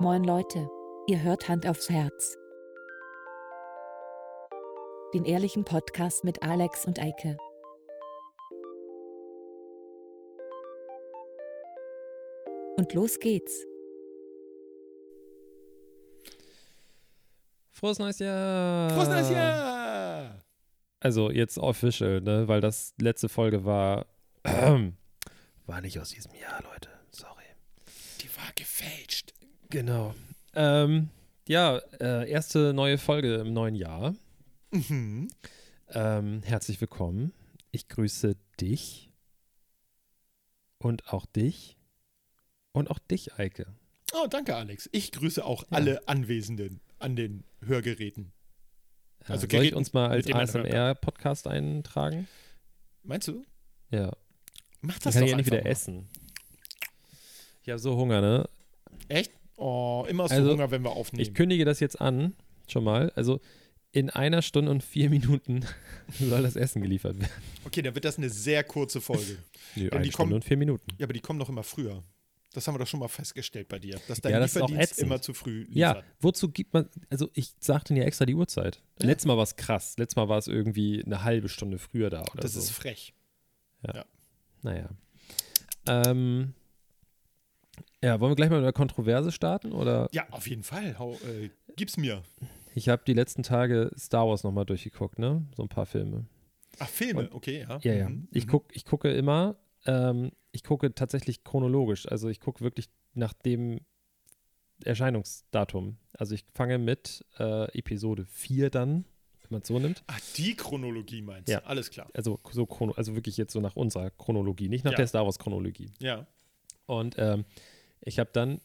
Moin Leute, ihr hört Hand aufs Herz. Den ehrlichen Podcast mit Alex und Eike. Und los geht's. Frohes neues Jahr! Frohes neues Jahr! Also jetzt official, ne? Weil das letzte Folge war. war nicht aus diesem Jahr, Leute. Sorry. Die war gefälscht. Genau. Ähm, ja, äh, erste neue Folge im neuen Jahr. Mhm. Ähm, herzlich willkommen. Ich grüße dich. Und auch dich. Und auch dich, Eike. Oh, danke, Alex. Ich grüße auch Ja. alle Anwesenden an den Hörgeräten. Ja, Also soll ich uns mal als. ASMR-Podcast eintragen? Meinst du? Ja. Mach Dann das kann doch ich endlich einfach wieder essen. Ich habe so Hunger, ne? Echt? Oh, immer so Also, Hunger, wenn wir aufnehmen. Ich kündige das jetzt an, schon mal. Also in einer Stunde und vier Minuten soll das Essen geliefert werden. okay, dann wird das eine sehr kurze Folge. Ja, eine Stunde kommen- und vier Minuten. ja, aber die kommen doch immer früher. Das haben wir doch schon mal festgestellt bei dir. Dass dein Ja, das Lieferdienst immer zu früh liefert. Ja, wozu gibt man, also ich sagte dir extra die Uhrzeit. Ja. Letztes Mal war es krass. Letztes Mal war es irgendwie eine halbe Stunde früher da oder das so. ist frech. naja. Ähm, ja, wollen wir gleich mal mit der Kontroverse starten? Oder Ja, auf jeden Fall. Hau, äh, gib's mir. ich habe die letzten Tage Star Wars nochmal durchgeguckt, ne? So ein paar Filme. Ach, Filme, Und- okay, ja. Ja, ja. Mhm, Ich, mhm. guck, ich gucke immer, ähm, ich gucke tatsächlich chronologisch. Also ich gucke wirklich nach dem Erscheinungsdatum. Also ich fange mit äh, Episode 4 dann, wenn man es so nimmt. Ach, die Chronologie meinst du? Ja. Alles klar. Also so chrono, also wirklich jetzt so nach unserer Chronologie, nicht nach Ja. der Star Wars Chronologie. Ja. Und ähm, ich habe dann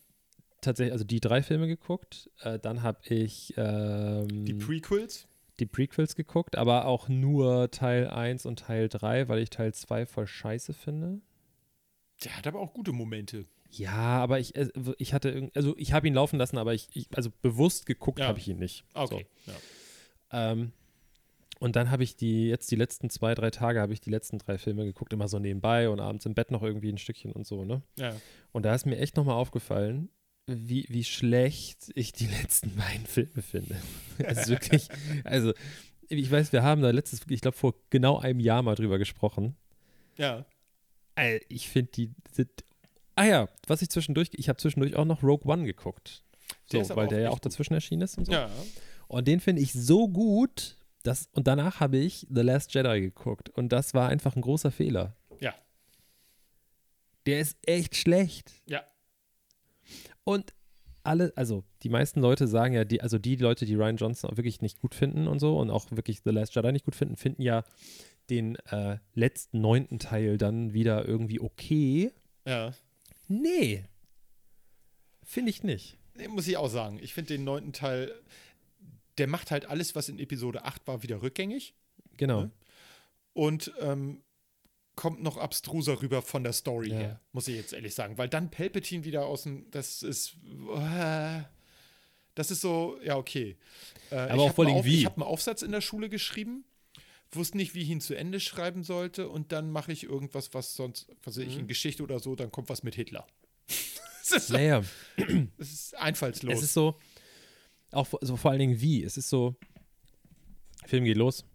tatsächlich, also die drei Filme geguckt. Äh, dann habe ich ähm, Die Prequels? die Prequels geguckt, aber auch nur Teil 1 und Teil 3, weil ich Teil 2 voll scheiße finde. Der hat aber auch gute Momente. Ja, aber ich, äh, ich hatte, irgend- also ich habe ihn laufen lassen, aber ich, ich also bewusst geguckt Ja. habe ich ihn nicht. Okay. Ja. So. Ähm, und dann habe ich die, jetzt die letzten zwei, drei Tage habe ich die letzten drei Filme geguckt, immer so nebenbei und abends im Bett noch irgendwie ein Stückchen und so, ne? Ja. Und da ist mir echt nochmal aufgefallen, wie, wie schlecht ich die letzten beiden Filme finde. Also wirklich, also ich weiß, wir haben da letztes, ich glaube vor genau einem Jahr mal drüber gesprochen. Ja. Ey, Ich finde die sind. Ah ja, was ich zwischendurch, ich habe zwischendurch auch noch Rogue One geguckt. So, weil der ja auch dazwischen erschienen ist und so. Ja. Und den finde ich so gut, dass, und danach habe ich The Last Jedi geguckt. Und das war einfach ein großer Fehler. Ja. Der ist echt schlecht. Ja. Und alle, also die meisten Leute sagen ja, die, also die Leute, die Ryan Johnson auch wirklich nicht gut finden und so und auch wirklich The Last Jedi nicht gut finden, finden ja den äh, letzten neunten Teil dann wieder irgendwie okay. Ja. Nee. Finde ich nicht. Nee, muss ich auch sagen. Ich finde den neunten Teil, der macht halt alles, was in Episode 8 war, wieder rückgängig Genau. Ne? und ähm, kommt noch abstruser rüber von der Story Ja. her, muss ich jetzt ehrlich sagen. Weil dann Palpatine wieder aus dem, das ist, äh, das ist so, ja, okay. Äh, Aber auch vor allem auf, wie. Ich habe einen Aufsatz in der Schule geschrieben, wusste nicht, wie ich ihn zu Ende schreiben sollte und dann mache ich irgendwas, was sonst, was weiß ich, Mhm. in Geschichte oder so, dann kommt was mit Hitler. das, ist so, Naja, das ist einfallslos. es ist so, auch vor- so vor allen Dingen wie. Es ist so, Film geht los.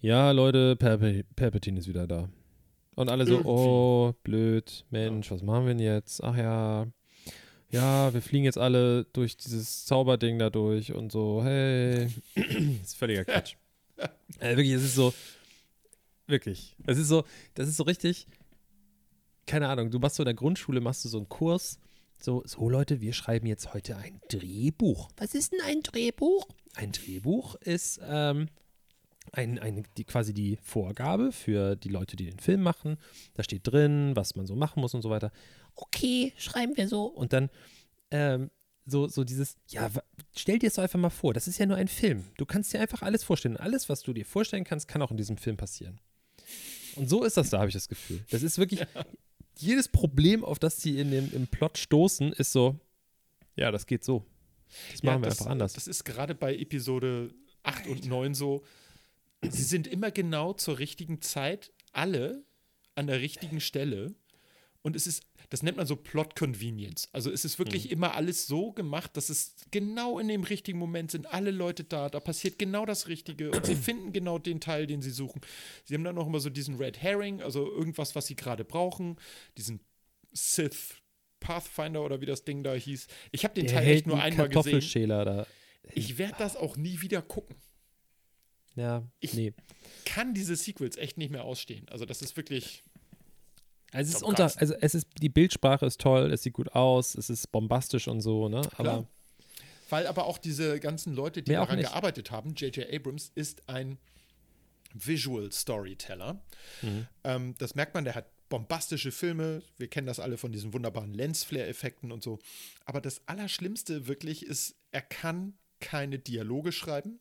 Ja, Leute, Palpatine ist wieder da. Und alle so, Irgendwie. oh, blöd, Mensch, was machen wir denn jetzt? Ach ja, ja, wir fliegen jetzt alle durch dieses Zauberding da durch und so, hey. ist völliger Quatsch. äh, wirklich, es ist so, wirklich, es ist so, das ist so richtig, keine Ahnung, du machst so in der Grundschule, machst du so einen Kurs, so, so Leute, wir schreiben jetzt heute ein Drehbuch. Was ist denn ein Drehbuch? Ein Drehbuch ist ähm, ein, eine, die, quasi die Vorgabe für die Leute, die den Film machen. Da steht drin, was man so machen muss und so weiter. Okay, schreiben wir so. Und dann ähm, so, so dieses, ja, stell dir es doch einfach mal vor, das ist ja nur ein Film. Du kannst dir einfach alles vorstellen. Alles, was du dir vorstellen kannst, kann auch in diesem Film passieren. Und so ist das da, habe ich das Gefühl. Das ist wirklich, jedes Problem, auf das sie in dem, im Plot stoßen, ist so, ja, das geht so. Das machen wir das, einfach anders. Das ist gerade bei Episode 8 und 9 so. Sie sind immer genau zur richtigen Zeit alle an der richtigen Stelle. Und es ist, das nennt man so Plot Convenience. Also es ist wirklich immer alles so gemacht, dass es genau in dem richtigen Moment sind alle Leute da, da passiert genau das Richtige und sie finden genau den Teil, den sie suchen. Sie haben dann auch immer so diesen Red Herring, also irgendwas, was sie gerade brauchen, diesen Sith Pathfinder oder wie das Ding da hieß. Ich habe den Der Teil echt nur einmal gesehen. Da. Ich werde das auch nie wieder gucken. Ja, Ich- nee. Kann diese Sequels echt nicht mehr ausstehen. Also das ist wirklich. Also es ist unter, also es ist, die Bildsprache ist toll, es sieht gut aus, es ist bombastisch und so, ne? Aber Klar. Weil aber auch diese ganzen Leute, die daran gearbeitet haben, J.J. Abrams ist ein Visual Storyteller. Mhm. Ähm, das merkt man, der hat bombastische Filme. Wir kennen das alle von diesen wunderbaren Lensflare-Effekten und so. Aber das Allerschlimmste wirklich ist, er kann keine Dialoge schreiben.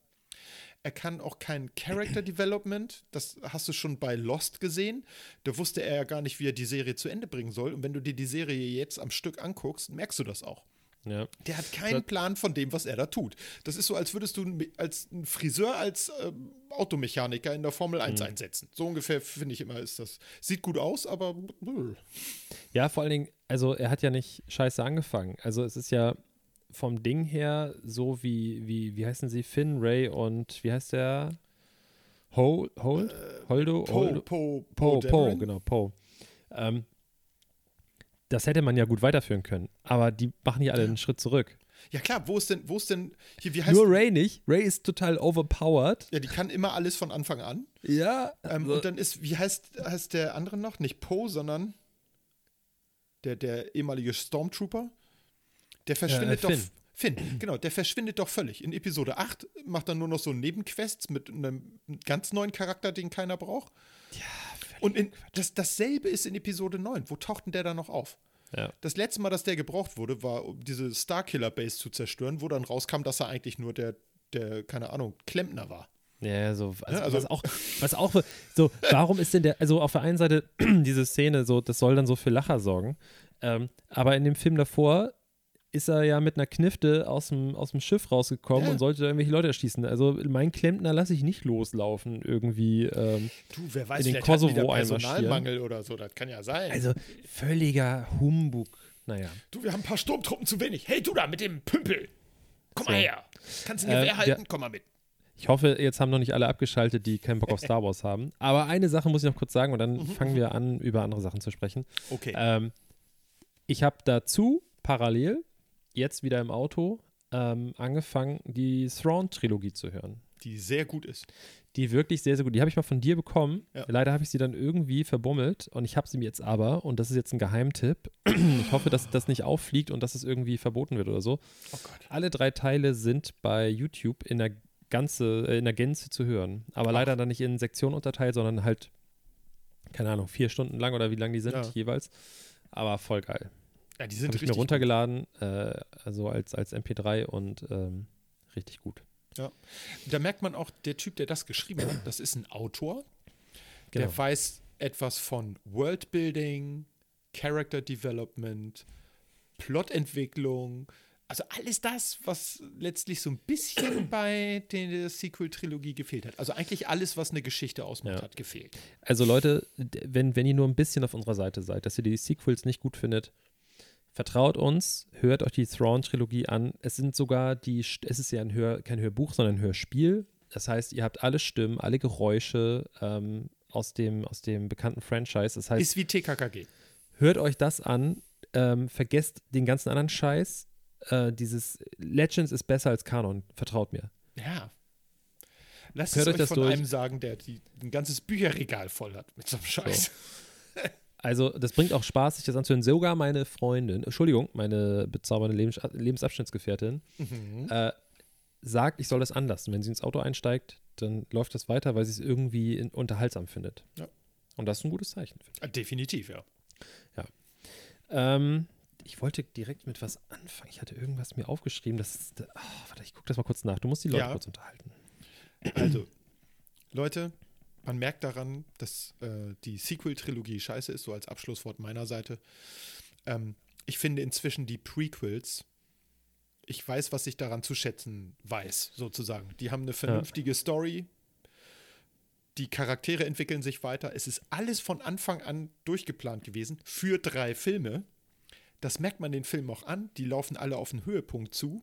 Er kann auch kein Character Development. Das hast du schon bei Lost gesehen. Da wusste er ja gar nicht, wie er die Serie zu Ende bringen soll. Und wenn du dir die Serie jetzt am Stück anguckst, merkst du das auch. ja. Der hat keinen Plan von dem, was er da tut. Das ist so, als würdest du als ein Friseur als ähm, Automechaniker in der Formel 1 einsetzen. So ungefähr finde ich immer ist das. Sieht gut aus, aber äh, Ja, vor allen Dingen, also er hat ja nicht scheiße angefangen. Also es ist ja vom Ding her so wie, wie, wie heißen sie? Finn, Ray und wie heißt der? Hol, Hold? Holdo? Po, Holdo? Po, Po, Po, Dameron. genau, Po. Ähm, das hätte man ja gut weiterführen können. Aber die machen ja alle einen Schritt zurück. Ja klar, wo ist denn, wo ist denn, hier, wie heißt Nur Ray nicht. Ray ist total overpowered. Ja, die kann immer alles von Anfang an. Ja. Ähm, also- und dann ist, wie heißt, heißt der andere noch? Nicht Poe, sondern der, der ehemalige Stormtrooper. Der verschwindet Finn. doch. Finn, genau, der verschwindet doch völlig. In Episode 8 macht er nur noch so Nebenquests mit einem ganz neuen Charakter, den keiner braucht. Ja, Und in, das, dasselbe ist in Episode 9. Wo taucht denn der da noch auf? ja. Das letzte Mal, dass der gebraucht wurde, war, um diese Starkiller-Base zu zerstören, wo dann rauskam, dass er eigentlich nur der, der keine Ahnung, Klempner war. Ja, so, also, Ja, also- was auch, was auch, so, warum ist denn der, also auf der einen Seite diese Szene, so, das soll dann so für Lacher sorgen, ähm, aber in dem Film davor ist er ja mit einer Knifte aus dem, aus dem Schiff rausgekommen Ja. und sollte da irgendwelche Leute erschießen. Also mein Klempner lasse ich nicht loslaufen irgendwie. Ähm, Du, wer weiß, In den Kosovo. Personalmangel oder so, das kann ja sein. also völliger Humbug. Naja. Du, wir haben ein paar Sturmtruppen zu wenig. Hey, du da mit dem Pümpel. Komm mal So. her. Kannst du ein Äh, Gewehr der- halten? Komm mal mit. Ich hoffe, jetzt haben noch nicht alle abgeschaltet, die keinen Bock auf Star Wars haben. Aber eine Sache muss ich noch kurz sagen und dann fangen wir an, über andere Sachen zu sprechen. Okay. Ähm, ich habe dazu parallel jetzt wieder im Auto ähm, angefangen, die Thrawn-Trilogie zu hören. die sehr gut ist. Die wirklich sehr, sehr gut. Die habe ich mal von dir bekommen. Ja. Leider habe ich sie dann irgendwie verbummelt und ich habe sie mir jetzt aber, und das ist jetzt ein Geheimtipp, ich hoffe, dass das nicht auffliegt und dass es irgendwie verboten wird oder so. Oh Gott. Alle drei Teile sind bei YouTube in der ganze, äh, in der Gänze zu hören. Aber leider dann nicht in Sektionen unterteilt, sondern halt, keine Ahnung, vier Stunden lang oder wie lang die sind Ja. jeweils. Aber voll geil. Ja, die sind Habe ich richtig mir runtergeladen, äh, also als, als MP3 und ähm, richtig gut. gut. Da merkt man auch, der Typ, der das geschrieben hat, das ist ein Autor. Genau. Der weiß etwas von Worldbuilding, Character Development, Plotentwicklung. Also alles das, was letztlich so ein bisschen bei der Sequel-Trilogie gefehlt hat. Also eigentlich alles, was eine Geschichte ausmacht, Ja. hat gefehlt. Also Leute, wenn, wenn ihr nur ein bisschen auf unserer Seite seid, dass ihr die Sequels nicht gut findet, vertraut uns, hört euch die Thrawn-Trilogie an. Es sind sogar die, es ist ja ein Hör, kein Hörbuch, sondern ein Hörspiel. Das heißt, ihr habt alle Stimmen, alle Geräusche ähm, aus, dem, aus dem bekannten Franchise. Das heißt, Ist wie TKKG. hört euch das an, ähm, vergesst den ganzen anderen Scheiß. Äh, dieses Legends ist besser als Kanon, vertraut mir. Ja. Lasst Hört es euch euch das von durch. einem sagen, der die, ein ganzes Bücherregal voll hat mit so einem Scheiß. Also, das bringt auch Spaß, sich das anzuhören. Sogar meine Freundin, Entschuldigung, meine bezaubernde Lebens Lebensabschnittsgefährtin, Mhm. äh, sagt, ich soll das anlassen. Wenn sie ins Auto einsteigt, dann läuft das weiter, weil sie es irgendwie in, unterhaltsam findet. Ja. Und das ist ein gutes Zeichen. Definitiv, ja. ich. Ähm, ich wollte direkt mit was anfangen. Ich hatte irgendwas mir aufgeschrieben. Das ist, ah, warte, ich gucke das mal kurz nach. Du musst die Leute Ja. kurz unterhalten. Also, Leute, man merkt daran, dass äh, die Sequel-Trilogie scheiße ist, so als Abschlusswort meiner Seite. Ähm, ich finde inzwischen die Prequels, ich weiß, was ich daran zu schätzen weiß, sozusagen. Die haben eine vernünftige Story. Die Charaktere entwickeln sich weiter. Es ist alles von Anfang an durchgeplant gewesen für drei Filme. Das merkt man den Filmen auch an. Die laufen alle auf den Höhepunkt zu.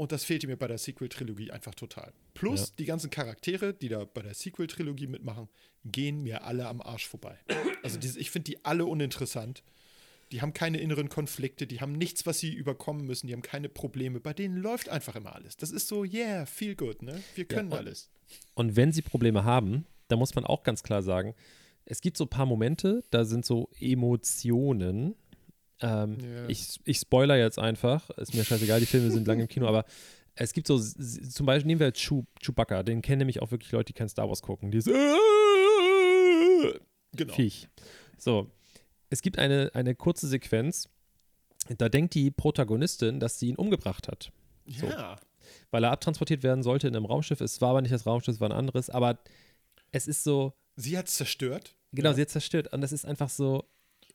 Und das fehlte mir bei der Sequel-Trilogie einfach total. Plus Ja. die ganzen Charaktere, die da bei der Sequel-Trilogie mitmachen, gehen mir alle am Arsch vorbei. Also diese, ich finde die alle uninteressant. Die haben keine inneren Konflikte, die haben nichts, was sie überkommen müssen, die haben keine Probleme. Bei denen läuft einfach immer alles. Das ist so, yeah, feel good, ne? Wir können und- alles. Und wenn sie Probleme haben, da muss man auch ganz klar sagen, es gibt so ein paar Momente, da sind so Emotionen. Ähm, Ja. ich, ich spoiler jetzt einfach, ist mir scheißegal, die Filme sind lange im Kino, aber es gibt so, zum Beispiel nehmen wir jetzt Chew, Chewbacca, den kennen nämlich auch wirklich Leute, die kein Star Wars gucken. Dieses Genau. Viech. So, es gibt eine, eine kurze Sequenz, da denkt die Protagonistin, dass sie ihn umgebracht hat Ja. weil er abtransportiert werden sollte in einem Raumschiff. Es war aber nicht das Raumschiff, es war ein anderes. Aber es ist so, Sie hat es zerstört. genau, Ja. sie hat zerstört. Und es ist einfach so,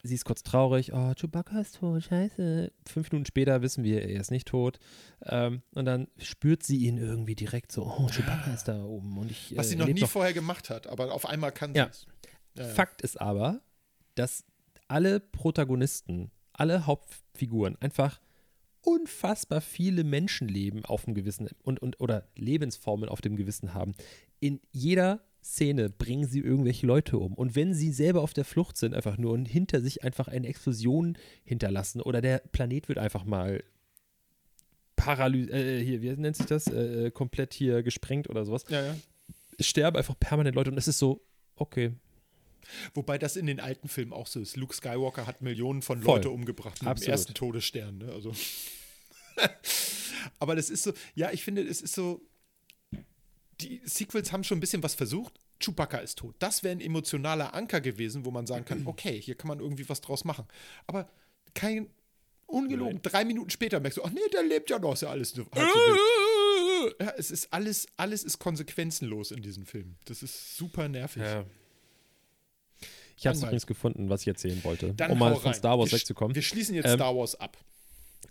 sie ist kurz traurig. Oh, Chewbacca ist tot, scheiße. Fünf Minuten später wissen wir, er ist nicht tot. Ähm, und dann spürt sie ihn irgendwie direkt so, oh, Chewbacca ist da oben. Und ich, Was äh, sie noch nie vorher gemacht hat, aber auf einmal kann sie Ja. es. Ja, ja. Fakt ist aber, dass alle Protagonisten, alle Hauptfiguren einfach unfassbar viele Menschenleben auf dem Gewissen und, und oder Lebensformen auf dem Gewissen haben. In jeder Szene bringen sie irgendwelche Leute um. Und wenn sie selber auf der Flucht sind, einfach nur und hinter sich einfach eine Explosion hinterlassen oder der Planet wird einfach mal paralysiert, äh, hier, wie nennt sich das? Äh, komplett hier gesprengt oder sowas. Ja, ja. Es sterben einfach permanent Leute und es ist so, okay, Wobei das in den alten Filmen auch so ist. Luke Skywalker hat Millionen von Voll. Leute umgebracht mit Absolut. dem ersten Todesstern. Ne? Also. Aber das ist so, ja, ich finde, es ist so, die Sequels haben schon ein bisschen was versucht. Chewbacca ist tot. Das wäre ein emotionaler Anker gewesen, wo man sagen kann, okay, hier kann man irgendwie was draus machen. Aber kein, ungelogen, drei Minuten später merkst du, ach nee, der lebt ja noch, ist ja alles so, halb so. Ja, es ist alles, alles ist konsequenzenlos in diesem Film. Das ist super nervig. Ja. Ich habe es übrigens gefunden, was ich erzählen wollte, Dann um mal von rein. Star Wars wir, wegzukommen. Wir schließen jetzt Ähm, Star Wars ab.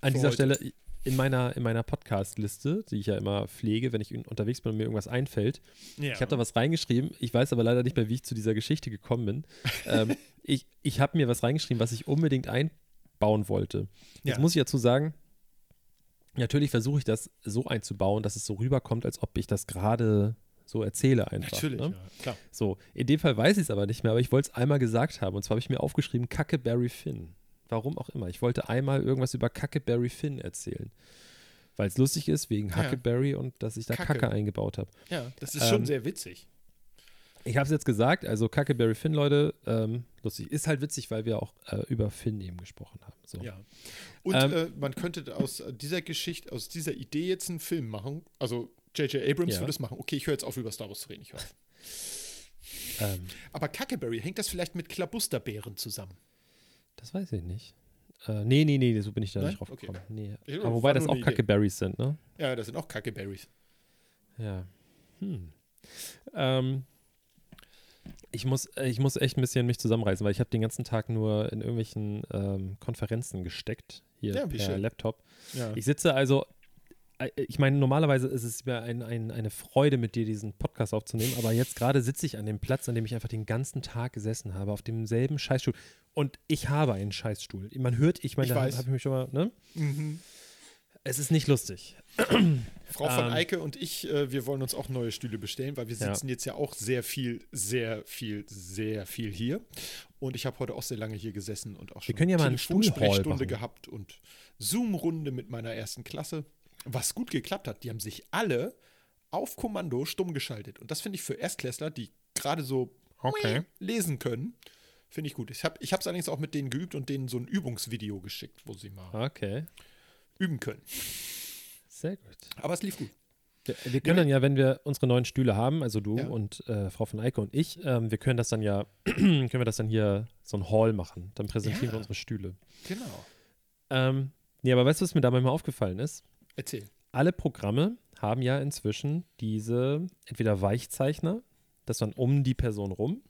An dieser heute. Stelle in meiner, in meiner Podcast-Liste, die ich ja immer pflege, wenn ich un- unterwegs bin und mir irgendwas einfällt. Ja. Ich habe da was reingeschrieben. Ich weiß aber leider nicht mehr, wie ich zu dieser Geschichte gekommen bin. ähm, ich ich habe mir was reingeschrieben, was ich unbedingt einbauen wollte. Jetzt Ja. muss ich dazu sagen, natürlich versuche ich das so einzubauen, dass es so rüberkommt, als ob ich das gerade so erzähle einfach. Natürlich, ne? ja, klar. So, in dem Fall weiß ich es aber nicht mehr, aber ich wollte es einmal gesagt haben. Und zwar habe ich mir aufgeschrieben, Kacke Barry Finn. Warum auch immer. Ich wollte einmal irgendwas über Kacke Barry Finn erzählen. Weil es lustig ist, wegen Ja. Huckleberry und dass ich da Kacke. Kacke, eingebaut habe. Ja, das ist schon Ähm, sehr witzig. Ich habe es jetzt gesagt, also Kacke Barry Finn, Leute, ähm, lustig. Ist halt witzig, weil wir auch äh, über Finn eben gesprochen haben. So. Ja. Und Ähm, äh, man könnte aus dieser Geschichte, aus dieser Idee jetzt einen Film machen. Also J.J. Abrams Ja. würde es machen. Okay, ich höre jetzt auf, über Star Wars zu reden. Ich höre auf. Ähm, Aber Kackeberry, hängt das vielleicht mit Klabusterbeeren zusammen? Das weiß ich nicht. Äh, nee, nee, nee, so bin ich da Nein? nicht drauf Okay. gekommen. Nee. Aber wobei das auch eine Idee. Kackeberries sind, ne? Ja, das sind auch Kackeberries. Ja. Hm. Ähm, ich, muss, äh, ich muss echt ein bisschen mich zusammenreißen, weil ich habe den ganzen Tag nur in irgendwelchen ähm, Konferenzen gesteckt, hier Ja, per schön. Laptop. Ja. Ich sitze also, äh, ich meine, normalerweise ist es mir ein, ein, eine Freude, mit dir diesen Podcast aufzunehmen, aber jetzt gerade sitze ich an dem Platz, an dem ich einfach den ganzen Tag gesessen habe, auf demselben Scheißstuhl. Und ich habe einen Scheißstuhl. Man hört, ich meine, Ich da habe ich mich schon mal, ne? Mhm. Es ist nicht lustig. Frau von Ähm. Eike und ich, äh, wir wollen uns auch neue Stühle bestellen, weil wir Ja. sitzen jetzt ja auch sehr viel, sehr viel, sehr viel hier. Und ich habe heute auch sehr lange hier gesessen und auch schon können ja mal Telefonsprechstunde machen. gehabt und Zoom-Runde mit meiner ersten Klasse. Was gut geklappt hat, die haben sich alle auf Kommando stumm geschaltet. Und das finde ich für Erstklässler, die gerade so Okay. lesen können, finde ich gut. Ich habe es ich hab's allerdings auch mit denen geübt und denen so ein Übungsvideo geschickt, wo sie mal Okay. üben können. Sehr gut. Aber es lief gut. Wir, wir können dann ja, wenn wir unsere neuen Stühle haben, also du Ja. und äh, Frau von Eike und ich, ähm, wir können das dann ja, können wir das dann hier so ein Hall machen. Dann präsentieren Ja. wir unsere Stühle. Genau. Ähm, nee, aber weißt du, was mir dabei mal aufgefallen ist? Erzähl. Alle Programme haben ja inzwischen diese entweder Weichzeichner, das dann um die Person rum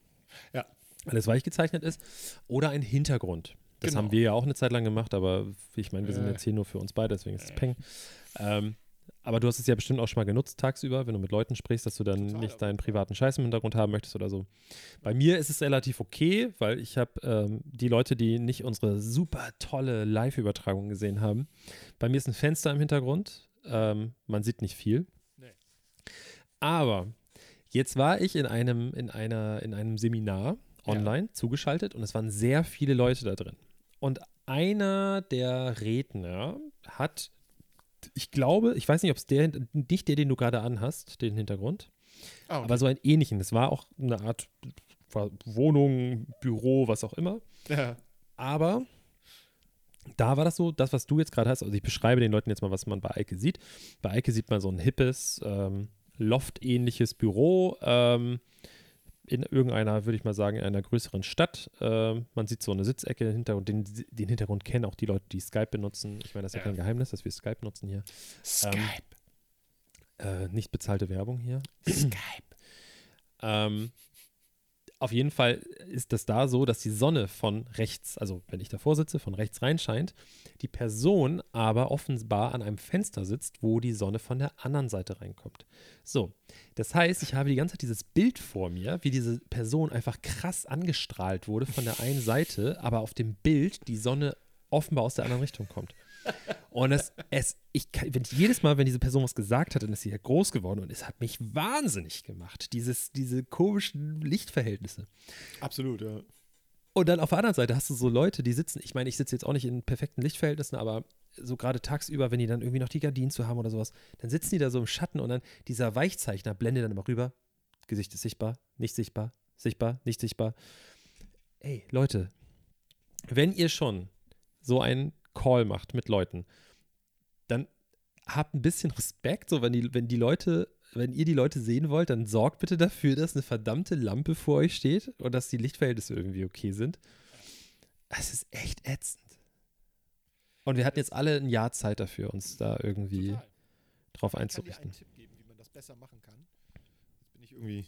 Ja. Alles weich gezeichnet ist, oder ein Hintergrund. Das Genau. haben wir ja auch eine Zeit lang gemacht, aber ich meine, wir sind Äh. jetzt hier nur für uns beide, deswegen ist es Peng. Ähm, Aber du hast es ja bestimmt auch schon mal genutzt tagsüber, wenn du mit Leuten sprichst, dass du dann Total, nicht deinen privaten Scheiß im Hintergrund haben möchtest oder so. Bei mir ist es relativ okay, weil ich habe ähm, die Leute, die nicht unsere super tolle Live-Übertragung gesehen haben. Bei mir ist ein Fenster im Hintergrund. Ähm, man sieht nicht viel. Nee. Aber jetzt war ich in einem, in einer, in einem Seminar Ja. online zugeschaltet und es waren sehr viele Leute da drin. Und einer der Redner hat, ich glaube, ich weiß nicht, ob es der, nicht der, den du gerade anhast, den Hintergrund, Ah, okay. aber so einen ähnlichen. Es war auch eine Art Wohnung, Büro, was auch immer. ja. Aber da war das so, das, was du jetzt gerade hast, also ich beschreibe den Leuten jetzt mal, was man bei Eike sieht. Bei Eike sieht man so ein hippes, ähm, Loft-ähnliches Büro ähm, in irgendeiner, würde ich mal sagen, in einer größeren Stadt. Ähm, man sieht so eine Sitzecke hinter und den, den Hintergrund kennen auch die Leute, die Skype benutzen. Ich meine, das ist ja, Ja. kein Geheimnis, dass wir Skype nutzen hier. Skype. Äh, nicht bezahlte Werbung hier. Skype. Ähm, auf jeden Fall ist das da so, dass die Sonne von rechts, also wenn ich davor sitze, von rechts reinscheint, die Person aber offenbar an einem Fenster sitzt, wo die Sonne von der anderen Seite reinkommt. So, das heißt, ich habe die ganze Zeit dieses Bild vor mir, wie diese Person einfach krass angestrahlt wurde von der einen Seite, aber auf dem Bild die Sonne offenbar aus der anderen Richtung kommt. Und es, es ich wenn jedes Mal, wenn diese Person was gesagt hat, dann ist sie ja groß geworden und es hat mich wahnsinnig gemacht, dieses, diese komischen Lichtverhältnisse. Absolut, ja. Und dann auf der anderen Seite hast du so Leute, die sitzen, ich meine, ich sitze jetzt auch nicht in perfekten Lichtverhältnissen, aber so gerade tagsüber, wenn die dann irgendwie noch die Gardinen zu haben oder sowas, dann sitzen die da so im Schatten und dann dieser Weichzeichner blendet dann immer rüber. Gesicht ist sichtbar, nicht sichtbar, sichtbar, nicht sichtbar. Ey, Leute, wenn ihr schon so einen Call macht mit Leuten, dann habt ein bisschen Respekt, so wenn die, wenn die Leute, wenn ihr die Leute sehen wollt, dann sorgt bitte dafür, dass eine verdammte Lampe vor euch steht und dass die Lichtverhältnisse irgendwie okay sind. Es ist echt ätzend. Und wir hatten jetzt alle ein Jahr Zeit dafür, uns da irgendwie Total. drauf Ich kann dir einen einzurichten. Tipp geben, wie man das besser machen kann. Jetzt bin ich irgendwie.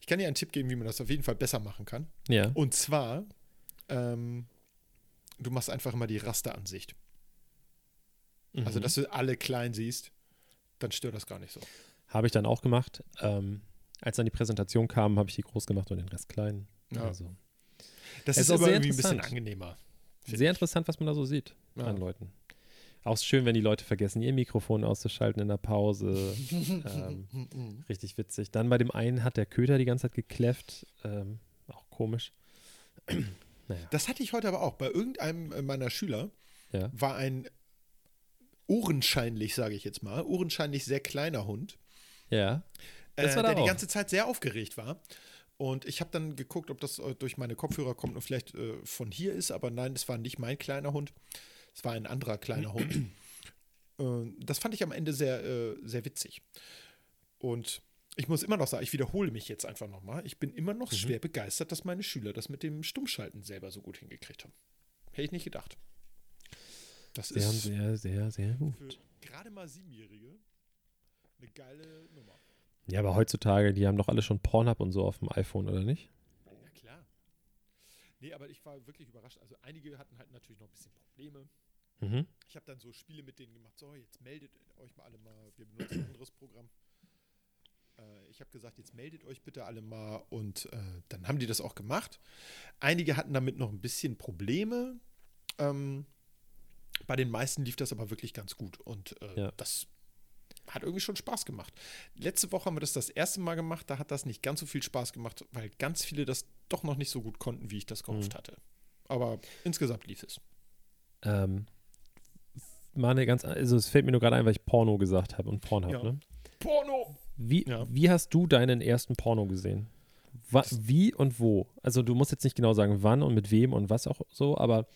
Ich kann dir einen Tipp geben, wie man das auf jeden Fall besser machen kann. Ja. Und zwar, ähm, du machst einfach immer die Rasteransicht. Also, Mhm. dass du alle klein siehst, dann stört das gar nicht so. Habe ich dann auch gemacht. Ähm, als dann die Präsentation kam, habe ich die groß gemacht und den Rest klein. Ja. Also Das ist ist aber irgendwie ein bisschen angenehmer. sehr interessant, was man da so sieht Ja. an Leuten. Auch schön, wenn die Leute vergessen, ihr Mikrofon auszuschalten in der Pause. ähm, richtig witzig. Dann bei dem einen hat der Köter die ganze Zeit gekläfft. Ähm, auch komisch. Naja. Das hatte ich heute aber auch. Bei irgendeinem meiner Schüler Ja. war ein ohrenscheinlich, sage ich jetzt mal, ohrenscheinlich sehr kleiner Hund, Ja. Äh, der die auch. ganze Zeit sehr aufgeregt war. Und ich habe dann geguckt, ob das äh, durch meine Kopfhörer kommt und vielleicht äh, von hier ist, aber nein, das war nicht mein kleiner Hund. Es war ein anderer kleiner Hund. Äh, das fand ich am Ende sehr, äh, sehr witzig. Und ich muss immer noch sagen, ich wiederhole mich jetzt einfach nochmal. Ich bin immer noch Mhm. schwer begeistert, dass meine Schüler das mit dem Stummschalten selber so gut hingekriegt haben. Hätte ich nicht gedacht. Das Sehr, ist sehr, sehr, sehr für gut. gerade mal Siebenjährige eine geile Nummer. Ja, aber heutzutage, die haben doch alle schon Pornhub und so auf dem iPhone, oder nicht? Ja, klar. Nee, aber ich war wirklich überrascht. Also einige hatten halt natürlich noch ein bisschen Probleme. Mhm. Ich habe dann so Spiele mit denen gemacht. So, jetzt meldet euch mal alle mal. Wir benutzen ein anderes Programm. Äh, ich habe gesagt, jetzt meldet euch bitte alle mal. Und äh, dann haben die das auch gemacht. Einige hatten damit noch ein bisschen Probleme. Ähm, bei den meisten lief das aber wirklich ganz gut. Und äh, Ja. das hat irgendwie schon Spaß gemacht. Letzte Woche haben wir das das erste Mal gemacht. Da hat das nicht ganz so viel Spaß gemacht, weil ganz viele das doch noch nicht so gut konnten, wie ich das gehofft Mhm. hatte. Aber insgesamt lief es. Ähm, mal eine ganz, also es fällt mir nur gerade ein, weil ich Porno gesagt habe und Pornhub, Ja. ne? Porno! Wie, Ja. wie hast du deinen ersten Porno gesehen? Wa wie und wo? Also du musst jetzt nicht genau sagen, wann und mit wem und was auch so, aber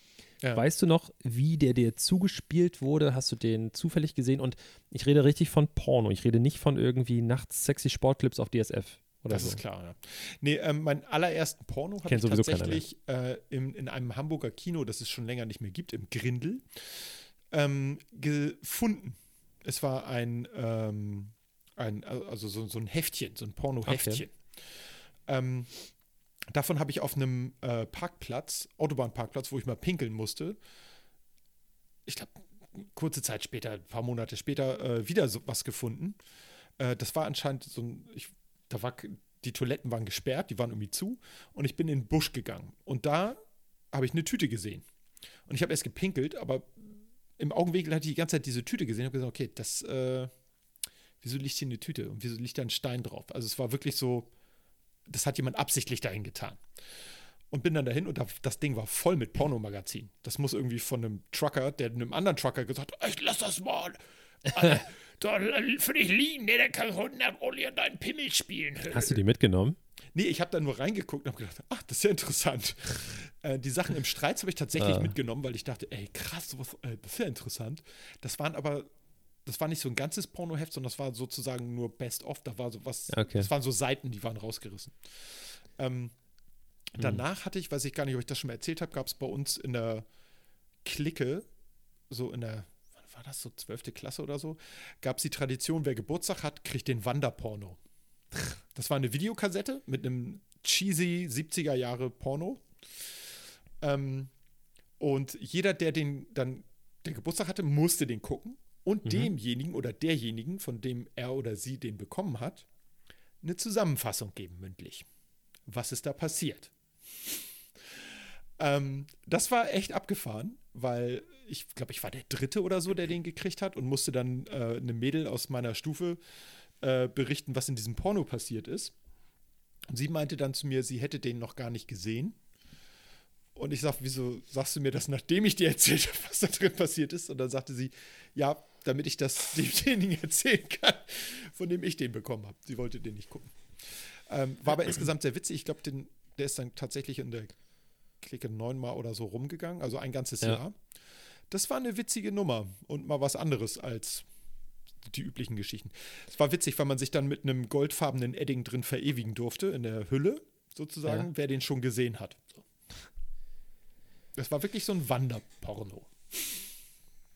Ja. weißt du noch, wie der dir zugespielt wurde? Hast du den zufällig gesehen? Und ich rede richtig von Porno. Ich rede nicht von irgendwie nachts sexy Sportclips auf DSF oder Das so. ist klar, ja. Nee, ähm, meinen allerersten Porno habe ich tatsächlich äh, im, in einem Hamburger Kino, das es schon länger nicht mehr gibt, im Grindel, ähm, gefunden. Es war ein, ähm, ein also so, so ein Heftchen, so ein Porno-Heftchen. Ähm, davon habe ich auf einem äh, Parkplatz, Autobahnparkplatz, wo ich mal pinkeln musste, ich glaube, kurze Zeit später, ein paar Monate später, äh, wieder so was gefunden. Äh, das war anscheinend so ein, ich, da war, die Toiletten waren gesperrt, die waren irgendwie zu und ich bin in den Busch gegangen. Und da habe ich eine Tüte gesehen. Und ich habe erst gepinkelt, aber im Augenwinkel hatte ich die ganze Zeit diese Tüte gesehen und habe gesagt, okay, das, äh, wieso liegt hier eine Tüte und wieso liegt da ein Stein drauf? Also es war wirklich so, das hat jemand absichtlich dahin getan. Und bin dann dahin und das Ding war voll mit Pornomagazin. Das muss irgendwie von einem Trucker, der einem anderen Trucker gesagt hat, ich lass das mal. da für dich liegen, ne, der kann 100 Olli an deinen Pimmel spielen. Hast du die mitgenommen? Nee, ich habe da nur reingeguckt und habe gedacht, ach, das ist ja interessant. äh, die Sachen im Streit habe ich tatsächlich ah. mitgenommen, weil ich dachte, ey, krass, was, äh, das ist ja interessant. Das waren aber, das war nicht so ein ganzes Pornoheft, sondern das war sozusagen nur Best of. Da war so was, okay. das waren so Seiten, die waren rausgerissen. Ähm, Mhm. Danach hatte ich, weiß ich gar nicht, ob ich das schon mal erzählt habe, gab es bei uns in der Clique, so in der, wann war das, so 12. Klasse oder so, gab es die Tradition, wer Geburtstag hat, kriegt den Wanderporno. Das war eine Videokassette mit einem cheesy 70er Jahre Porno. Ähm, und jeder, der den dann der Geburtstag hatte, musste den gucken und mhm. demjenigen oder derjenigen, von dem er oder sie den bekommen hat, eine Zusammenfassung geben mündlich. Was ist da passiert? Ähm, das war echt abgefahren, weil ich glaube, ich war der Dritte oder so, der den gekriegt hat und musste dann äh, eine Mädel aus meiner Stufe äh, berichten, was in diesem Porno passiert ist. Und sie meinte dann zu mir, sie hätte den noch gar nicht gesehen. Und ich sag, wieso sagst du mir das, nachdem ich dir erzählt habe, was da drin passiert ist? Und dann sagte sie, ja, damit ich das demjenigen erzählen kann, von dem ich den bekommen habe. Sie wollte den nicht gucken. Ähm, war aber insgesamt sehr witzig. Ich glaube, der ist dann tatsächlich in der Clique neunmal oder so rumgegangen, also ein ganzes ja. Jahr. Das war eine witzige Nummer und mal was anderes als die üblichen Geschichten. Es war witzig, weil man sich dann mit einem goldfarbenen Edding drin verewigen durfte, in der Hülle sozusagen, ja. wer den schon gesehen hat. Das war wirklich so ein Wanderporno.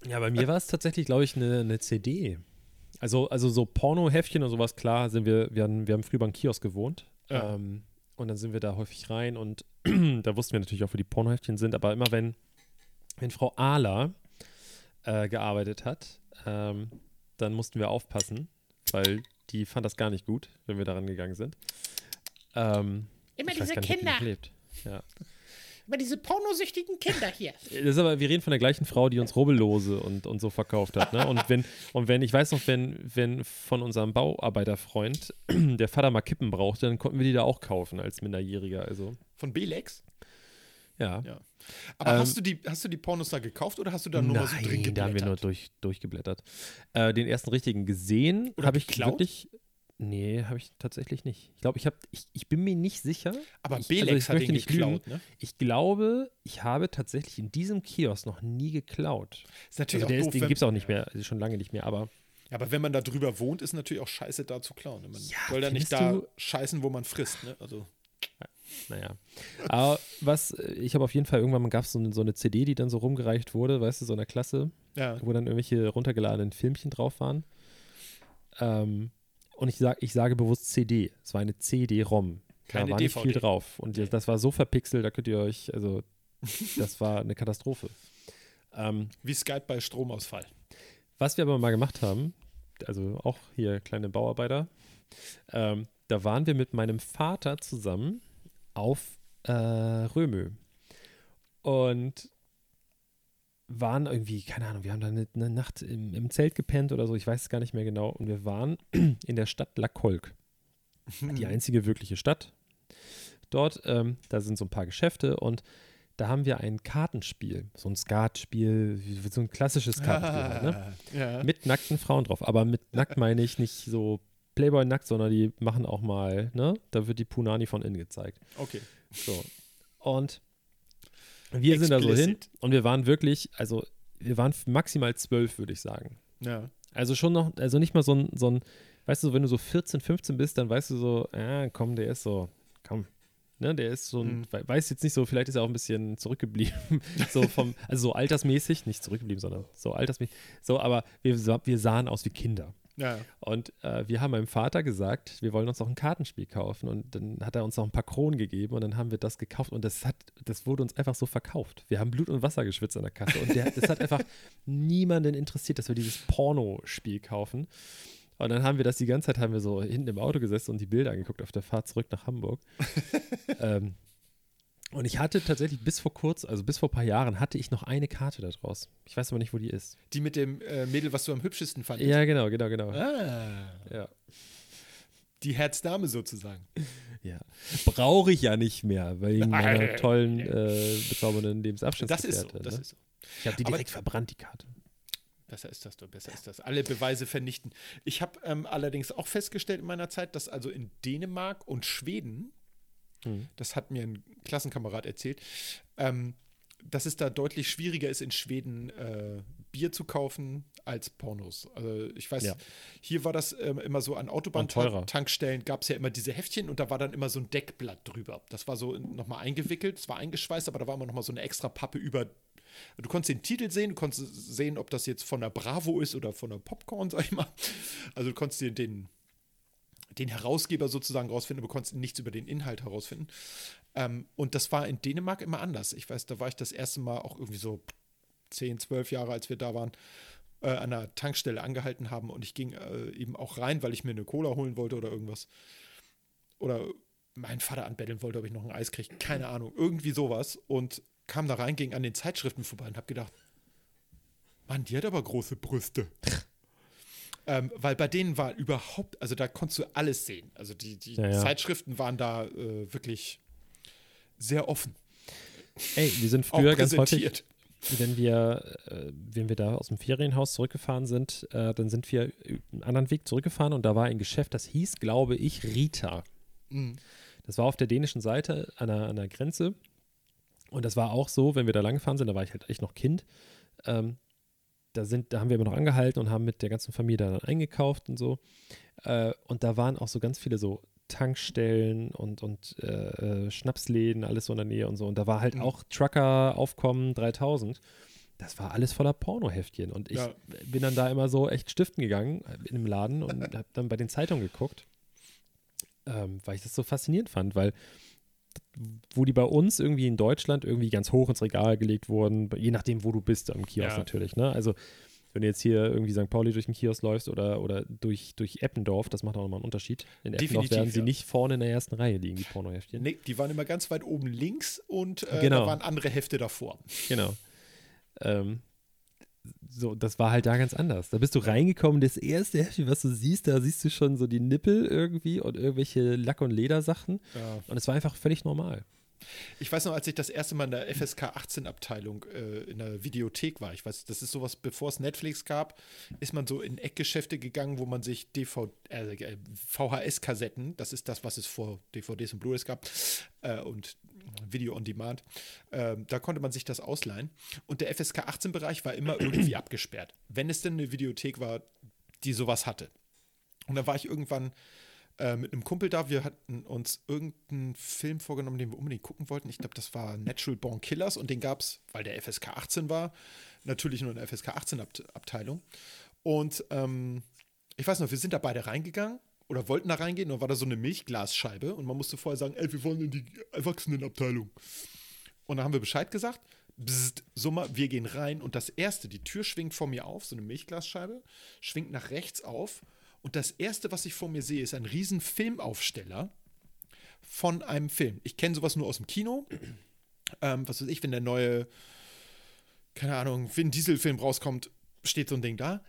Ja, bei mir war es tatsächlich, glaube ich, eine, eine CD. Also, also so Pornoheftchen und sowas, klar, sind wir, wir haben, wir haben früher beim Kiosk gewohnt. Ja. Ähm, und dann sind wir da häufig rein und da wussten wir natürlich auch, wo die Pornoheftchen sind, aber immer wenn, wenn Frau Ahler äh, gearbeitet hat, ähm, dann mussten wir aufpassen, weil die fand das gar nicht gut, wenn wir daran gegangen sind. Ähm, immer diese nicht, Kinder. Ja. Immer diese pornosüchtigen Kinder hier. Das ist aber, wir reden von der gleichen Frau, die uns Rubbellose und, und so verkauft hat. Ne? Und wenn, und wenn, ich weiß noch, wenn, wenn von unserem Bauarbeiterfreund der Vater mal Kippen brauchte, dann konnten wir die da auch kaufen als Minderjähriger. Also. Von Belex? Ja. ja. Aber ähm, hast, du die, hast du die Pornos da gekauft oder hast du da nur mal so drin geblättert? da haben wir nur durch, durchgeblättert. Äh, den ersten richtigen gesehen habe ich wirklich Nee, habe ich tatsächlich nicht. Ich glaube, ich habe, ich, ich bin mir nicht sicher. Aber ich, Belex also hat ihn geklaut, ne? Ich glaube, ich habe tatsächlich in diesem Kiosk noch nie geklaut. Ist natürlich also auch doof, den gibt es auch nicht mehr, schon lange nicht mehr, aber. Ja, aber wenn man da drüber wohnt, ist natürlich auch scheiße, da zu klauen. Man ja, soll ja nicht da scheißen, wo man frisst, ne? Also. Naja. Aber was, ich habe auf jeden Fall irgendwann mal gab es so, so, eine CD, die dann so rumgereicht wurde, weißt du, so einer Klasse, ja. wo dann irgendwelche runtergeladenen Filmchen drauf waren. Ähm, und ich, sag, ich sage bewusst CD. Es war eine CD-ROM. Da war nicht viel drauf. Und nee. das war so verpixelt, da könnt ihr euch, also, das war eine Katastrophe. Ähm, Wie Skype bei Stromausfall. Was wir aber mal gemacht haben, also auch hier kleine Bauarbeiter, ähm, da waren wir mit meinem Vater zusammen auf äh, Römö. Und waren irgendwie, keine Ahnung, wir haben da eine, Nacht im, im, Zelt gepennt oder so, ich weiß es gar nicht mehr genau. Und wir waren in der Stadt La Colque. Die einzige wirkliche Stadt dort. Ähm, da sind so ein paar Geschäfte und da haben wir ein Kartenspiel, so ein Skatspiel, so ein klassisches Kartenspiel, ah, ne? ja. mit nackten Frauen drauf. Aber mit nackt meine ich nicht so Playboy nackt, sondern die machen auch mal, ne? Da wird die Punani von innen gezeigt. Okay. So. Und wir sind da so hin und wir waren wirklich, also wir waren maximal zwölf, würde ich sagen. Ja. Also schon noch, also nicht mal so ein, so ein, weißt du, wenn du so 14, 15 bist, dann weißt du so, ja, komm, der ist so, komm, Ne, der ist so ein, mhm. weiß jetzt nicht so, vielleicht ist er auch ein bisschen zurückgeblieben. so vom, also so altersmäßig, nicht zurückgeblieben, sondern so altersmäßig. So, aber wir, wir sahen aus wie Kinder. Ja. Und äh, wir haben meinem Vater gesagt, wir wollen uns noch ein Kartenspiel kaufen. Und dann hat er uns noch ein paar Kronen gegeben und dann haben wir das gekauft. Und das hat, das wurde uns einfach so verkauft. Wir haben Blut und Wasser geschwitzt an der Kasse. Und der, das hat einfach niemanden interessiert, dass wir dieses Pornospiel kaufen. Und dann haben wir das die ganze Zeit, haben wir so hinten im Auto gesessen und die Bilder angeguckt auf der Fahrt zurück nach Hamburg. ähm, und ich hatte tatsächlich bis vor kurz, also bis vor ein paar Jahren, hatte ich noch eine Karte da draus. Ich weiß aber nicht, wo die ist. Die mit dem äh, Mädel, was du am hübschesten fandest. Ja, genau, genau, genau. Ah, Ja. die Herzdame sozusagen. ja. Brauche ich ja nicht mehr, wegen meiner Nein. tollen, äh, bezaubernden Das ist so. Lebensabschnittsgefährte. Das ne? ist so. Ich habe die Aber- direkt verbrannt, die Karte. Besser ist das doch, besser ist das. Alle Beweise vernichten. Ich habe ähm, allerdings auch festgestellt in meiner Zeit, dass also in Dänemark und Schweden, Hm. das hat mir ein Klassenkamerad erzählt, ähm, dass es da deutlich schwieriger ist, in Schweden äh, Bier zu kaufen als Pornos. Also ich weiß, Ja. hier war das ähm, immer so an. Autobahntankstellen gab es ja immer diese Heftchen und da war dann immer so ein Deckblatt drüber. Das war so nochmal eingewickelt, es war eingeschweißt, aber da war immer nochmal so eine extra Pappe über. Du konntest den Titel sehen, du konntest sehen, ob das jetzt von der Bravo ist oder von der Popcorn, sag ich mal. Also du konntest den, den, den Herausgeber sozusagen rausfinden, aber konntest nichts über den Inhalt herausfinden. Ähm, und das war in Dänemark immer anders. Ich weiß, da war ich das erste Mal auch irgendwie so 10, 12 Jahre, als wir da waren, äh, an einer Tankstelle angehalten haben und ich ging äh, eben auch rein, weil ich mir eine Cola holen wollte oder irgendwas. Oder meinen Vater anbetteln wollte, ob ich noch ein Eis kriege. Keine Ahnung. Irgendwie sowas. Und kam da rein, ging an den Zeitschriften vorbei und habe gedacht, Mann, die hat aber große Brüste. Ähm, weil bei denen war überhaupt, also da konntest du alles sehen. Also die, die Ja, ja. Zeitschriften waren da äh, wirklich sehr offen. Ey, wir sind früher ganz häufig, wenn wir, äh, wenn wir da aus dem Ferienhaus zurückgefahren sind, äh, dann sind wir einen anderen Weg zurückgefahren und da war ein Geschäft, das hieß, glaube ich, Rita. Mhm. Das war auf der dänischen Seite an der, an der Grenze. Und das war auch so, wenn wir da lang gefahren sind, da war ich halt echt noch Kind. Ähm, da, sind, da haben wir immer noch angehalten und haben mit der ganzen Familie da dann eingekauft und so. Äh, und da waren auch so ganz viele so Tankstellen und, und äh, äh, Schnapsläden, alles so in der Nähe und so. Und da war halt Mhm. auch Trucker-Aufkommen 3000. Das war alles voller Pornoheftchen. Und ich Ja. bin dann da immer so echt stiften gegangen äh, in dem Laden und habe dann bei den Zeitungen geguckt, ähm, weil ich das so faszinierend fand, weil wo die bei uns irgendwie in Deutschland irgendwie ganz hoch ins Regal gelegt wurden, je nachdem, wo du bist am Kiosk Ja. natürlich. Ne? Also wenn du jetzt hier irgendwie St. Pauli durch den Kiosk läufst oder, oder durch, durch Eppendorf, das macht auch nochmal einen Unterschied. In Eppendorf Definitiv, werden sie ja. nicht vorne in der ersten Reihe liegen, die Pornoheftchen. Nee, die waren immer ganz weit oben links und äh, Genau. da waren andere Hefte davor. Genau. Ähm, so, das war halt da ganz anders. Da bist du reingekommen, das erste Heftchen, was du siehst, da siehst du schon so die Nippel irgendwie und irgendwelche Lack- und Ledersachen. Ja. Und es war einfach völlig normal. Ich weiß noch, als ich das erste Mal in der FSK 18 Abteilung äh, in der Videothek war, ich weiß, das ist sowas, bevor es Netflix gab, ist man so in Eckgeschäfte gegangen, wo man sich DV, äh, VHS-Kassetten, das ist das, was es vor DVDs und Blu-rays gab, äh, und Video on Demand, äh, da konnte man sich das ausleihen. Und der FSK 18-Bereich war immer irgendwie abgesperrt, wenn es denn eine Videothek war, die sowas hatte. Und dann war ich irgendwann äh, mit einem Kumpel da. Wir hatten uns irgendeinen Film vorgenommen, den wir unbedingt gucken wollten. Ich glaube, das war Natural Born Killers und den gab es, weil der FSK 18 war, natürlich nur in der FSK 18 Abt Abteilung. Und ähm, ich weiß noch, wir sind da beide reingegangen oder wollten da reingehen und war da so eine Milchglasscheibe und man musste vorher sagen, ey, wir wollen in die Erwachsenenabteilung. Und dann haben wir Bescheid gesagt. Bzzt, Summer, wir gehen rein und das erste, die Tür schwingt vor mir auf, so eine Milchglasscheibe, schwingt nach rechts auf und das erste, was ich vor mir sehe, ist ein riesen Filmaufsteller von einem Film. Ich kenne sowas nur aus dem Kino. Ähm, was weiß ich, wenn der neue, keine Ahnung, Vin Diesel-Film rauskommt, steht so ein Ding da.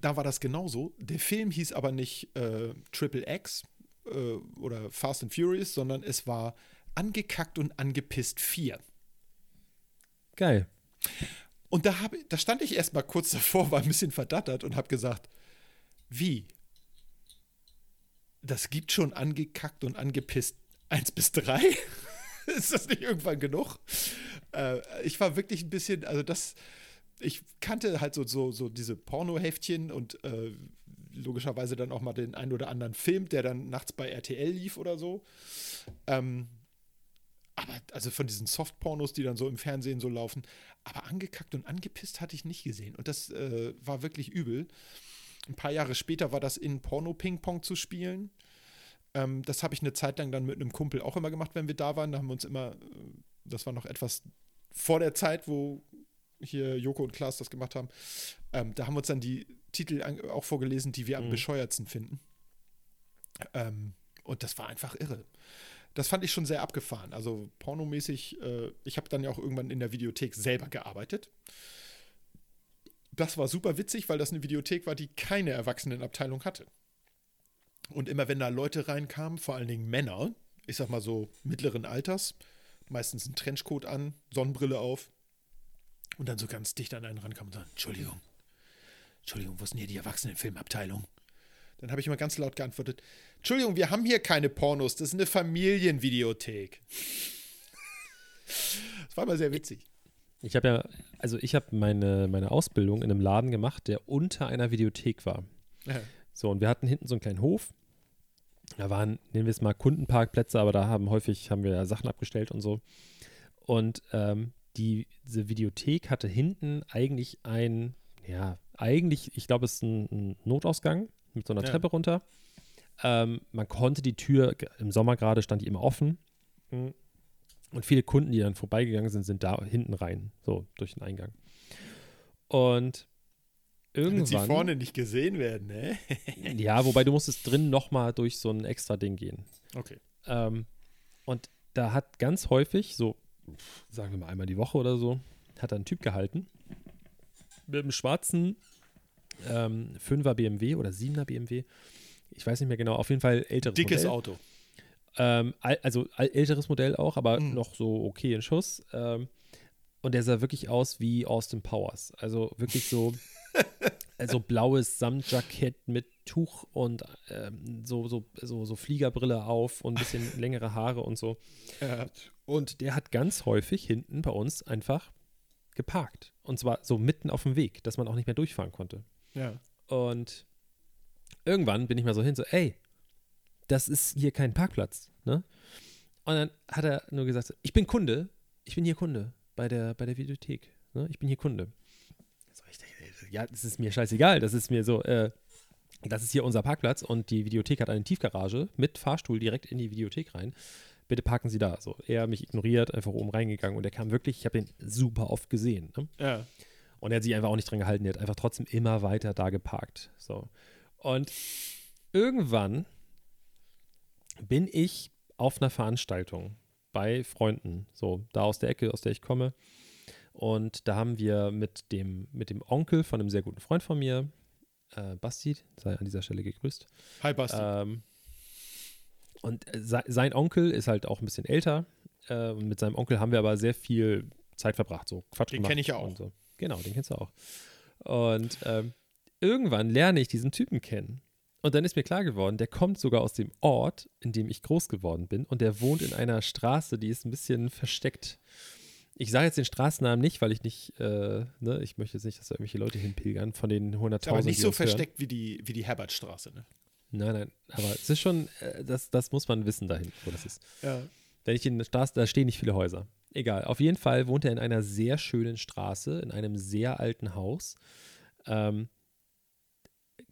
Da war das genauso. Der Film hieß aber nicht äh, Triple X äh, oder Fast and Furious, sondern es war Angekackt und Angepisst 4. Geil. Und da, hab, da stand ich erst mal kurz davor, war ein bisschen verdattert und habe gesagt, wie? Das gibt schon angekackt und angepisst 1 bis 3? Ist das nicht irgendwann genug? Äh, ich war wirklich ein bisschen, also das, ich kannte halt so, so, so diese Pornoheftchen und äh, logischerweise dann auch mal den einen oder anderen Film, der dann nachts bei RTL lief oder so. Ähm, aber also von diesen Softpornos, die dann so im Fernsehen so laufen, aber angekackt und angepisst hatte ich nicht gesehen. Und das äh, war wirklich übel. Ein paar Jahre später war das in Porno-Ping-Pong zu spielen. Ähm, das habe ich eine Zeit lang dann mit einem Kumpel auch immer gemacht, wenn wir da waren. Da haben wir uns immer, äh, das war noch etwas vor der Zeit, wo hier Joko und Klaas das gemacht haben. Ähm, da haben wir uns dann die Titel auch vorgelesen, die wir am mhm. bescheuertsten finden. Ähm, und das war einfach irre. Das fand ich schon sehr abgefahren. Also pornomäßig, äh, ich habe dann ja auch irgendwann in der Videothek selber gearbeitet. Das war super witzig, weil das eine Videothek war, die keine Erwachsenenabteilung hatte. Und immer wenn da Leute reinkamen, vor allen Dingen Männer, ich sag mal so mittleren Alters, meistens ein Trenchcoat an, Sonnenbrille auf und dann so ganz dicht an einen rankamen und sagen, Entschuldigung, Entschuldigung, wo ist denn hier die Erwachsenenfilmabteilung? Dann habe ich immer ganz laut geantwortet, Entschuldigung, wir haben hier keine Pornos, das ist eine Familienvideothek. das war immer sehr witzig. Ich habe ja, also ich habe meine, meine Ausbildung in einem Laden gemacht, der unter einer Videothek war. Ja. So, und wir hatten hinten so einen kleinen Hof. Da waren, nennen wir es mal, Kundenparkplätze, aber da haben häufig, haben wir ja Sachen abgestellt und so. Und ähm, die, diese Videothek hatte hinten eigentlich ein, ja, eigentlich, ich glaube, es ist ein, ein Notausgang mit so einer ja. Treppe runter. Ähm, man konnte die Tür, im Sommer gerade stand die immer offen. Mhm. Und viele Kunden, die dann vorbeigegangen sind, sind da hinten rein, so durch den Eingang. Und irgendwann. Damit sie vorne nicht gesehen werden, ne? ja, wobei du musstest drin nochmal durch so ein extra Ding gehen. Okay. Ähm, und da hat ganz häufig, so sagen wir mal einmal die Woche oder so, hat da ein Typ gehalten mit einem schwarzen ähm, 5er BMW oder 7er BMW. Ich weiß nicht mehr genau, auf jeden Fall älteres Dickes Modell. Auto. Ähm, also älteres Modell auch, aber mhm. noch so okay in Schuss. Ähm, und der sah wirklich aus wie Austin Powers. Also wirklich so, also blaues Samtjackett mit Tuch und ähm, so, so, so, so Fliegerbrille auf und ein bisschen längere Haare und so. Ja. Und der hat ganz häufig hinten bei uns einfach geparkt. Und zwar so mitten auf dem Weg, dass man auch nicht mehr durchfahren konnte. Ja. Und irgendwann bin ich mal so hin, so, ey, das ist hier kein Parkplatz, ne? Und dann hat er nur gesagt, ich bin Kunde, ich bin hier Kunde bei der, bei der Videothek, ne? Ich bin hier Kunde. Ja, das ist mir scheißegal, das ist mir so, äh, das ist hier unser Parkplatz und die Videothek hat eine Tiefgarage mit Fahrstuhl direkt in die Videothek rein. Bitte parken Sie da. So, er mich ignoriert, einfach oben reingegangen und er kam wirklich, ich habe ihn super oft gesehen. Ne? Ja. Und er hat sich einfach auch nicht dran gehalten, er hat einfach trotzdem immer weiter da geparkt. So. Und irgendwann bin ich auf einer Veranstaltung bei Freunden, so da aus der Ecke, aus der ich komme. Und da haben wir mit dem, mit dem Onkel von einem sehr guten Freund von mir, äh, Basti, sei an dieser Stelle gegrüßt. Hi Basti. Ähm, und se sein Onkel ist halt auch ein bisschen älter. Äh, mit seinem Onkel haben wir aber sehr viel Zeit verbracht, so Quatsch Den kenne ich ja auch. So. Genau, den kennst du auch. Und ähm, irgendwann lerne ich diesen Typen kennen. Und dann ist mir klar geworden, der kommt sogar aus dem Ort, in dem ich groß geworden bin. Und der wohnt in einer Straße, die ist ein bisschen versteckt. Ich sage jetzt den Straßennamen nicht, weil ich nicht, äh, ne, ich möchte jetzt nicht, dass da irgendwelche Leute hinpilgern von den 100.000. Aber nicht so versteckt wie die, wie die Herbertstraße, ne? Nein, nein, aber es ist schon, äh, das, das muss man wissen dahin, wo das ist. Ja. Wenn ich in der Straße, da stehen nicht viele Häuser. Egal, auf jeden Fall wohnt er in einer sehr schönen Straße, in einem sehr alten Haus. Ähm,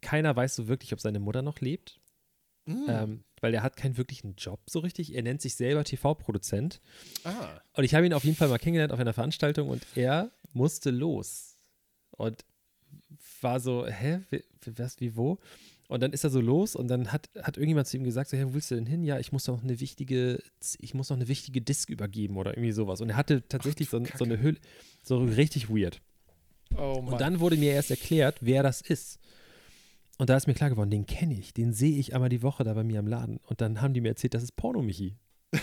keiner weiß so wirklich, ob seine Mutter noch lebt. Mm. Ähm, weil er hat keinen wirklichen Job so richtig. Er nennt sich selber TV-Produzent. Ah. Und ich habe ihn auf jeden Fall mal kennengelernt auf einer Veranstaltung und er musste los. Und war so, hä, wie, was, wie, wo? Und dann ist er so los und dann hat, hat irgendjemand zu ihm gesagt, so, hey, wo willst du denn hin? Ja, ich muss noch eine wichtige, ich muss noch eine wichtige Disk übergeben oder irgendwie sowas. Und er hatte tatsächlich Ach, so, so, eine Hülle, so richtig weird. Oh und dann wurde mir erst erklärt, wer das ist. Und da ist mir klar geworden, den kenne ich, den sehe ich einmal die Woche da bei mir im Laden. Und dann haben die mir erzählt, das ist Porno-Michi.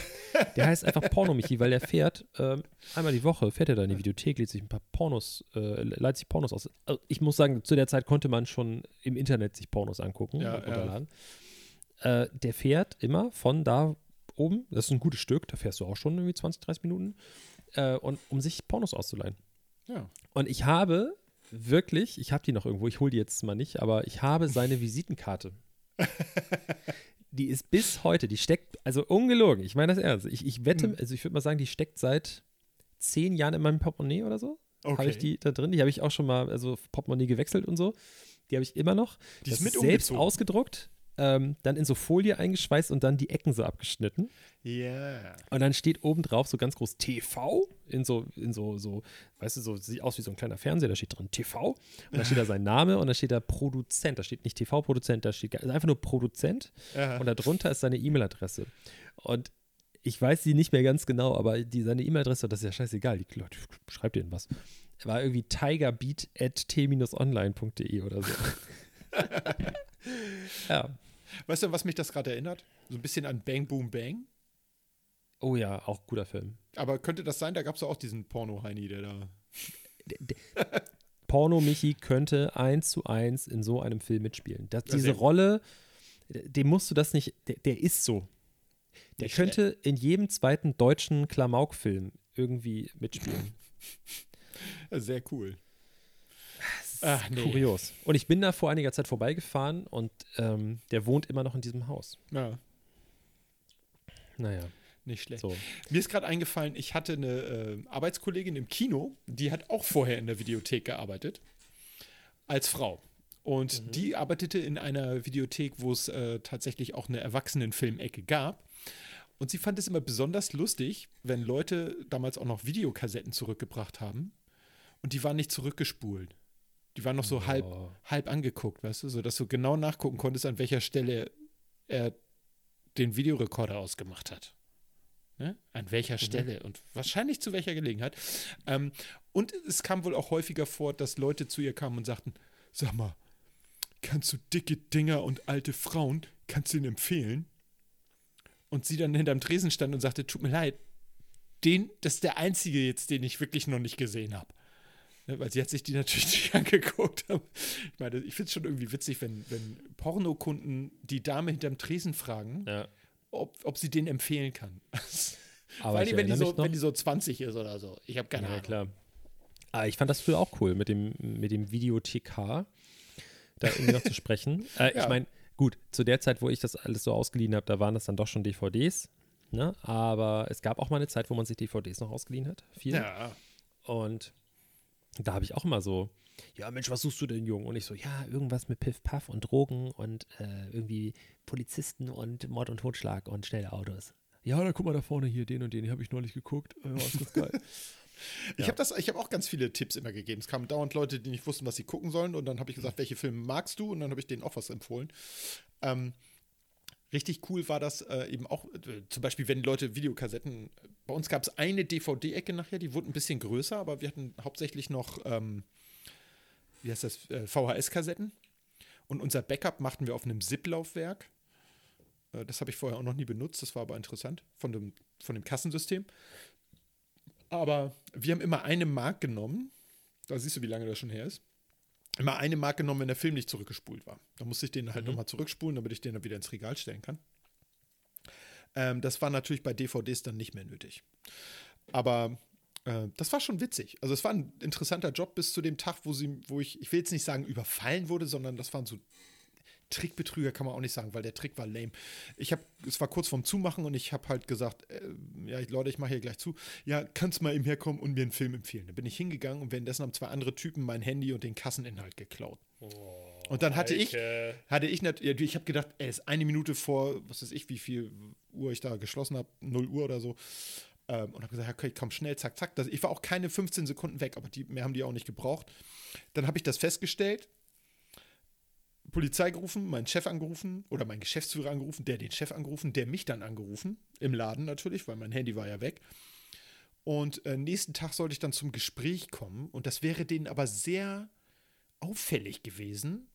Der heißt einfach Porno-Michi, weil der fährt äh, einmal die Woche, fährt er da in die Videothek, lädt sich ein paar Pornos, äh, leitet sich Pornos aus. Also ich muss sagen, zu der Zeit konnte man schon im Internet sich Pornos angucken ja, und runterladen. Ja. Äh, der fährt immer von da oben, das ist ein gutes Stück, da fährst du auch schon irgendwie 20, 30 Minuten, äh, und, um sich Pornos auszuleihen. Ja. Und ich habe wirklich, ich habe die noch irgendwo, ich hole die jetzt mal nicht, aber ich habe seine Visitenkarte. die ist bis heute, die steckt, also ungelogen, ich meine das ernst. Ich, ich wette, hm. also ich würde mal sagen, die steckt seit zehn Jahren in meinem Portemonnaie oder so. Okay. Habe ich die da drin? Die habe ich auch schon mal, also Portemonnaie gewechselt und so. Die habe ich immer noch. Die das ist mit selbst umgezogen. ausgedruckt, ähm, dann in so Folie eingeschweißt und dann die Ecken so abgeschnitten. Ja. Und dann steht oben drauf so ganz groß TV in so, in so, so, weißt du, so sieht aus wie so ein kleiner Fernseher, da steht drin TV und da steht da sein Name und da steht da Produzent, da steht nicht TV-Produzent, da steht gar- einfach nur Produzent Ja. und darunter ist seine E-Mail-Adresse. Und ich weiß sie nicht mehr ganz genau, aber die, seine E-Mail-Adresse, das ist ja scheißegal, die Leute, schreibt denen was. War irgendwie tigerbeat.t-online.de oder so. ja. Weißt du, was mich das gerade erinnert? So ein bisschen an Bang Boom Bang. Oh ja, auch guter Film. Aber könnte das sein? Da gab es auch diesen Porno-Heini, der da. Porno Michi könnte eins zu eins in so einem Film mitspielen. Das, Ja, diese gut. Rolle, dem musst du das nicht, der, der ist so. Der Nicht könnte in jedem zweiten deutschen Klamauk-Film irgendwie mitspielen. Sehr cool. Ach, nee. Kurios. Und ich bin da vor einiger Zeit vorbeigefahren und ähm, der wohnt immer noch in diesem Haus. Ja, Naja, nicht schlecht. so. Mir ist gerade eingefallen, ich hatte eine äh, Arbeitskollegin im Kino, die hat auch vorher in der Videothek gearbeitet. Als Frau. Und die arbeitete in einer Videothek, wo es äh, tatsächlich auch eine Erwachsenenfilmecke gab. Und sie fand es immer besonders lustig, wenn Leute damals auch noch Videokassetten zurückgebracht haben und die waren nicht zurückgespult. Die waren noch so halb, Oh. halb angeguckt, weißt du, sodass du genau nachgucken konntest, an welcher Stelle er den Videorekorder ausgemacht hat. Ne? An welcher Stelle und wahrscheinlich zu welcher Gelegenheit. Ähm, und es kam wohl auch häufiger vor, dass Leute zu ihr kamen und sagten: Sag mal, kannst du dicke Dinger und alte Frauen, kannst du ihnen empfehlen? Und sie dann hinterm Tresen stand und sagte: Tut mir leid, den, das ist der einzige jetzt, den ich wirklich noch nicht gesehen habe. Ne, weil sie hat sich die natürlich nicht angeguckt. Ich meine, ich finde es schon irgendwie witzig, wenn, wenn Pornokunden die Dame hinterm Tresen fragen, Ja. ob, ob sie den empfehlen kann. Aber Vor allem, wenn die, so, wenn die so 20 ist oder so. Ich habe keine Ja, Ahnung. klar. Aber ich fand das früher auch cool, mit dem, mit dem Videothekar da irgendwie noch zu sprechen. Äh, Ja. Ich meine, gut, zu der Zeit, wo ich das alles so ausgeliehen habe, da waren das dann doch schon DVDs. Ne? Aber es gab auch mal eine Zeit, wo man sich DVDs noch ausgeliehen hat. Viel. Ja, Und da habe ich auch immer so, ja Mensch, was suchst du denn, Jung? Und ich so, ja, irgendwas mit Piff, Puff und Drogen und äh, irgendwie Polizisten und Mord und Totschlag und schnelle Autos. Ja, da guck mal da vorne hier, den und den, den habe ich neulich geguckt. Ja, ist das geil. Ich habe das, ich habe auch ganz viele Tipps immer gegeben. Es kamen dauernd Leute, die nicht wussten, was sie gucken sollen, und dann habe ich gesagt, welche Filme magst du? Und dann habe ich denen auch was empfohlen. Ähm, richtig cool war das äh, eben auch, äh, zum Beispiel, wenn Leute Videokassetten. Bei uns gab es eine DVD-Ecke nachher, die wurde ein bisschen größer, aber wir hatten hauptsächlich noch, ähm, wie heißt das, äh, VHS-Kassetten. Und unser Backup machten wir auf einem ZIP-Laufwerk. Äh, das habe ich vorher auch noch nie benutzt, das war aber interessant von dem, von dem Kassensystem. Aber wir haben immer eine Mark genommen. Da siehst du, wie lange das schon her ist. Immer eine Mark genommen, wenn der Film nicht zurückgespult war. Da musste ich den halt nochmal zurückspulen, damit ich den dann wieder ins Regal stellen kann. Ähm, das war natürlich bei DVDs dann nicht mehr nötig. Aber äh, das war schon witzig. Also es war ein interessanter Job bis zu dem Tag, wo sie, wo ich, ich will jetzt nicht sagen, überfallen wurde, sondern das waren so Trickbetrüger, kann man auch nicht sagen, weil der Trick war lame. Ich habe, es war kurz vorm Zumachen und ich habe halt gesagt, äh, ja, Leute, ich mache hier gleich zu. Ja, kannst mal eben herkommen und mir einen Film empfehlen. Da bin ich hingegangen und währenddessen haben zwei andere Typen mein Handy und den Kasseninhalt geklaut. und dann hatte ich, hatte ich, nat- ja, ich habe gedacht, ey, ist eine Minute vor, was weiß ich, wie viel Uhr ich da geschlossen habe, 0 Uhr oder so. Ähm, und habe gesagt, okay, komm schnell, zack, zack. Das, ich war auch keine 15 Sekunden weg, aber die, mehr haben die auch nicht gebraucht. Dann habe ich das festgestellt, Polizei gerufen, meinen Chef angerufen oder meinen Geschäftsführer angerufen, der den Chef angerufen, der mich dann angerufen, im Laden natürlich, weil mein Handy war ja weg. Und äh, nächsten Tag sollte ich dann zum Gespräch kommen und das wäre denen aber sehr auffällig gewesen,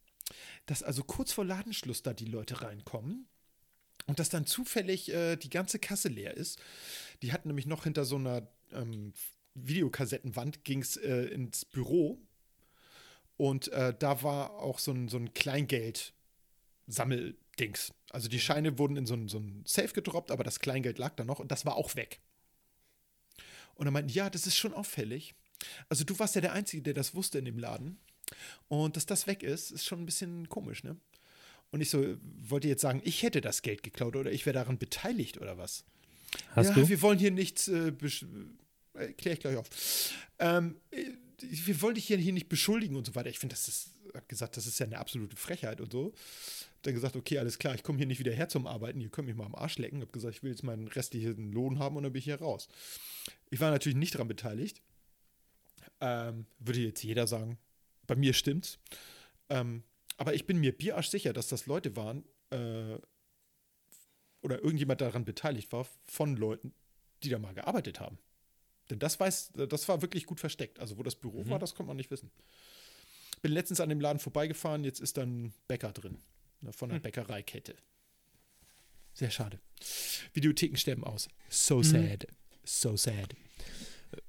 dass also kurz vor Ladenschluss da die Leute reinkommen und dass dann zufällig äh, die ganze Kasse leer ist. Die hatten nämlich noch hinter so einer ähm, Videokassettenwand ging es äh, ins Büro und äh, da war auch so ein, so ein Kleingeld-Sammeldings. Also die Scheine wurden in so ein, so ein Safe gedroppt, aber das Kleingeld lag da noch und das war auch weg. Und er meinte, ja, das ist schon auffällig. Also du warst ja der Einzige, der das wusste in dem Laden. Und dass das weg ist, ist schon ein bisschen komisch, ne? Und ich so, wollte jetzt sagen, ich hätte das Geld geklaut oder ich wäre daran beteiligt oder was? Hast ja, du? wir wollen hier nichts, äh, äh, klär ich gleich auf. Ähm, äh, wir wollen dich hier, nicht beschuldigen und so weiter. Ich finde, das ist habe gesagt, das ist ja eine absolute Frechheit und so. Dann gesagt, okay, alles klar, ich komme hier nicht wieder her zum Arbeiten, ihr könnt mich mal am Arsch lecken. Habe gesagt, ich will jetzt meinen restlichen Lohn haben und dann bin ich hier raus. Ich war natürlich nicht daran beteiligt. Ähm, würde jetzt jeder sagen, bei mir stimmt's. Ähm, aber ich bin mir bierarsch sicher, dass das Leute waren äh, oder irgendjemand daran beteiligt war von Leuten, die da mal gearbeitet haben. Denn das weiß, das war wirklich gut versteckt. Also wo das Büro Mhm. war, das konnte man nicht wissen. Bin letztens an dem Laden vorbeigefahren, jetzt ist dann Bäcker drin. Ne, von einer Bäckereikette. Sehr schade. Videotheken sterben aus. So sad. So sad.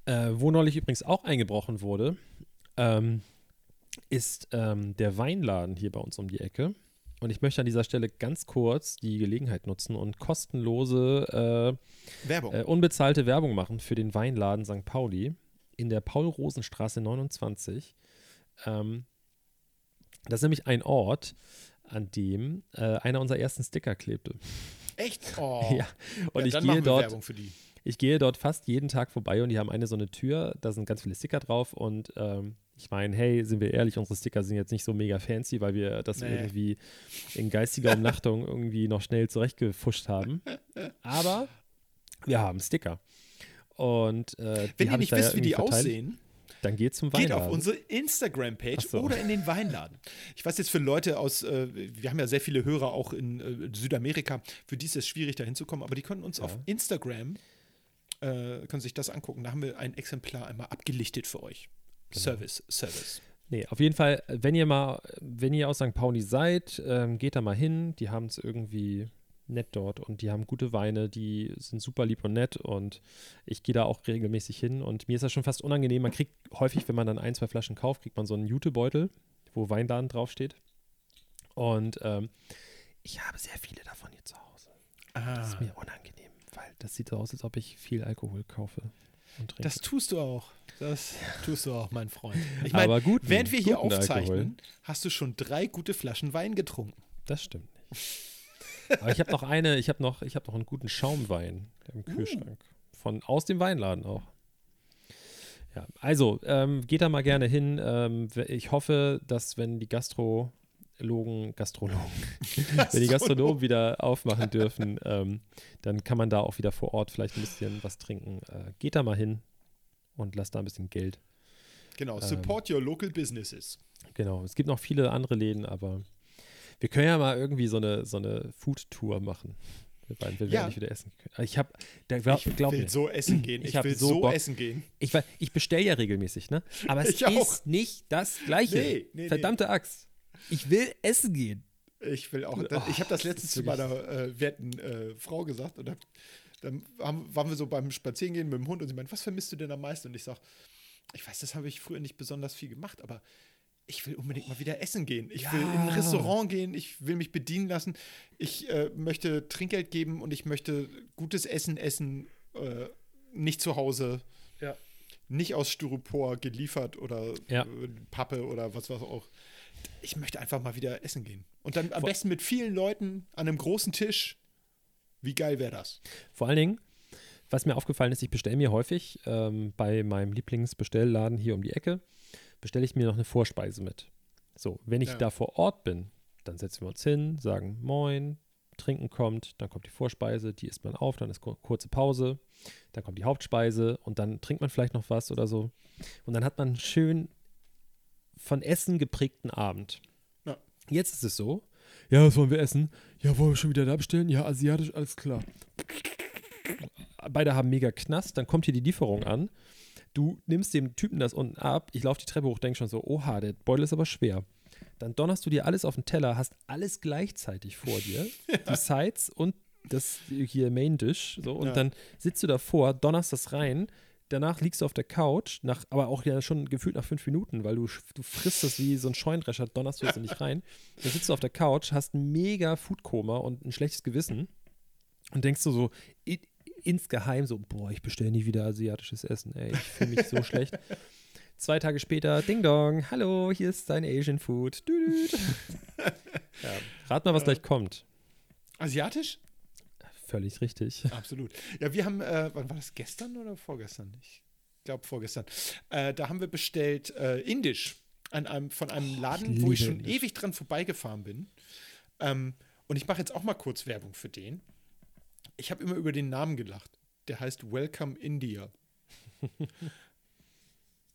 Äh, wo neulich übrigens auch eingebrochen wurde, ähm, ist ähm, der Weinladen hier bei uns um die Ecke. Und ich möchte an dieser Stelle ganz kurz die Gelegenheit nutzen und kostenlose, Werbung. äh, äh, unbezahlte Werbung machen für den Weinladen St. Pauli in der Paul-Rosen-Straße 29. Ähm, das ist nämlich ein Ort, an dem äh, einer unserer ersten Sticker klebte. Echt? Oh. Ja, und Ja, ich dann gehe dort Werbung für die. ich gehe dort fast jeden Tag vorbei und die haben eine so eine Tür, da sind ganz viele Sticker drauf und ähm, ich meine, hey, sind wir ehrlich, unsere Sticker sind jetzt nicht so mega fancy, weil wir das Nee. irgendwie in geistiger Umnachtung irgendwie noch schnell zurechtgefuscht haben. Aber wir haben Sticker. Und äh, Wenn ihr nicht wisst, wie die verteilt. aussehen, dann geht zum geht Weinladen. auf unsere Instagram-Page so. oder in den Weinladen. Ich weiß jetzt für Leute aus, äh, wir haben ja sehr viele Hörer auch in äh, Südamerika, für die ist es schwierig, da hinzukommen, aber die können uns Ja. auf Instagram, äh, können sich das angucken. Da haben wir ein Exemplar einmal abgelichtet für euch. Genau. Service, Service. Nee, auf jeden Fall, wenn ihr mal, wenn ihr aus St. Pauli seid, ähm, geht da mal hin. Die haben es irgendwie nett dort und die haben gute Weine, die sind super lieb und nett und ich gehe da auch regelmäßig hin und mir ist das schon fast unangenehm. Man kriegt häufig, wenn man dann ein, zwei Flaschen kauft, kriegt man so einen Jutebeutel, wo Weinladen draufsteht. Und ähm, ich habe sehr viele davon hier zu Hause. Das Ah, ist mir unangenehm, weil das sieht so aus, als ob ich viel Alkohol kaufe und trinke. das tust du auch. Das tust du auch, mein Freund. Ich Aber meine, während wir hier aufzeichnen, Alkohol. hast du schon drei gute Flaschen Wein getrunken. Das stimmt nicht. Aber ich habe noch eine, ich habe noch, ich habe noch einen guten Schaumwein im Kühlschrank. Von aus dem Weinladen auch. Ja, also ähm, geht da mal gerne hin. Ähm, ich hoffe, dass wenn die Gastrologen, Gastrologen, wenn die Gastronomen wieder aufmachen dürfen, ähm, dann kann man da auch wieder vor Ort vielleicht ein bisschen was trinken. Äh, geht da mal hin und lasst da ein bisschen Geld. Genau, Ähm. support your local businesses. Genau, es gibt noch viele andere Läden, aber wir können ja mal irgendwie so eine, so eine Food-Tour machen. Wenn wir Ja. nicht wieder essen können. Ich habe, glaub, Ich glaub will mir, so essen gehen. Ich Ich, will so so, essen gehen. ich, ich bestelle ja regelmäßig, ne? Aber es Ich auch. ist nicht das Gleiche. Nee, nee, nee. Verdammte Axt. Ich will essen gehen. Ich will auch. Oh, ich habe das letztens zu meiner äh, werten äh, Frau gesagt und hab, dann haben, waren wir so beim Spazierengehen mit dem Hund und sie meint, was vermisst du denn am meisten? Und ich sage, ich weiß, das habe ich früher nicht besonders viel gemacht, aber ich will unbedingt mal wieder essen gehen. Ich will in ein Ja. Restaurant gehen, ich will mich bedienen lassen, ich äh, möchte Trinkgeld geben und ich möchte gutes Essen essen, äh, nicht zu Hause, Ja. nicht aus Styropor geliefert oder Ja. äh, Pappe oder was was auch. Ich möchte einfach mal wieder essen gehen. Und dann am Vor- besten mit vielen Leuten an einem großen Tisch. Wie geil wäre das? Vor allen Dingen, was mir aufgefallen ist, ich bestelle mir häufig ähm, bei meinem Lieblingsbestellladen hier um die Ecke, bestelle ich mir noch eine Vorspeise mit. So, wenn ich Ja. da vor Ort bin, dann setzen wir uns hin, sagen Moin, Trinken kommt, dann kommt die Vorspeise, die isst man auf, dann ist kur kurze Pause, dann kommt die Hauptspeise und dann trinkt man vielleicht noch was oder so. Und dann hat man schön von Essen geprägten Abend. Ja. Jetzt ist es so, ja, was wollen wir essen? Ja, wollen wir schon wieder da bestellen? Ja, asiatisch, alles klar beide haben mega Knast, dann kommt hier die Lieferung an. Du nimmst dem Typen das unten ab, ich laufe die Treppe hoch, denke schon so, oha, der Beutel ist aber schwer. Dann donnerst du dir alles auf den Teller, hast alles gleichzeitig vor dir, die Sides und das hier Main Dish, so, und Ja. dann sitzt du davor, donnerst das rein, danach liegst du auf der Couch, nach, aber auch ja schon gefühlt nach fünf Minuten, weil du, du frisst das wie so ein Scheunendrescher, donnerst du jetzt nicht rein. Dann sitzt du auf der Couch, hast ein mega Foodkoma und ein schlechtes Gewissen und denkst du so insgeheim so, boah, ich bestelle nie wieder asiatisches Essen, ey, ich fühle mich so schlecht. Zwei Tage später, Ding Dong, hallo, hier ist dein Asian Food. Ja, rat mal, was gleich kommt. Asiatisch? Völlig richtig. Absolut. Ja, wir haben, äh, wann war das gestern oder vorgestern? Ich glaube vorgestern. Äh, da haben wir bestellt äh, Indisch. an einem, von einem Laden, Ich wo ich schon ihn. ewig dran vorbeigefahren bin. Ähm, und ich mache jetzt auch mal kurz Werbung für den. Ich habe immer über den Namen gelacht. Der heißt Welcome India.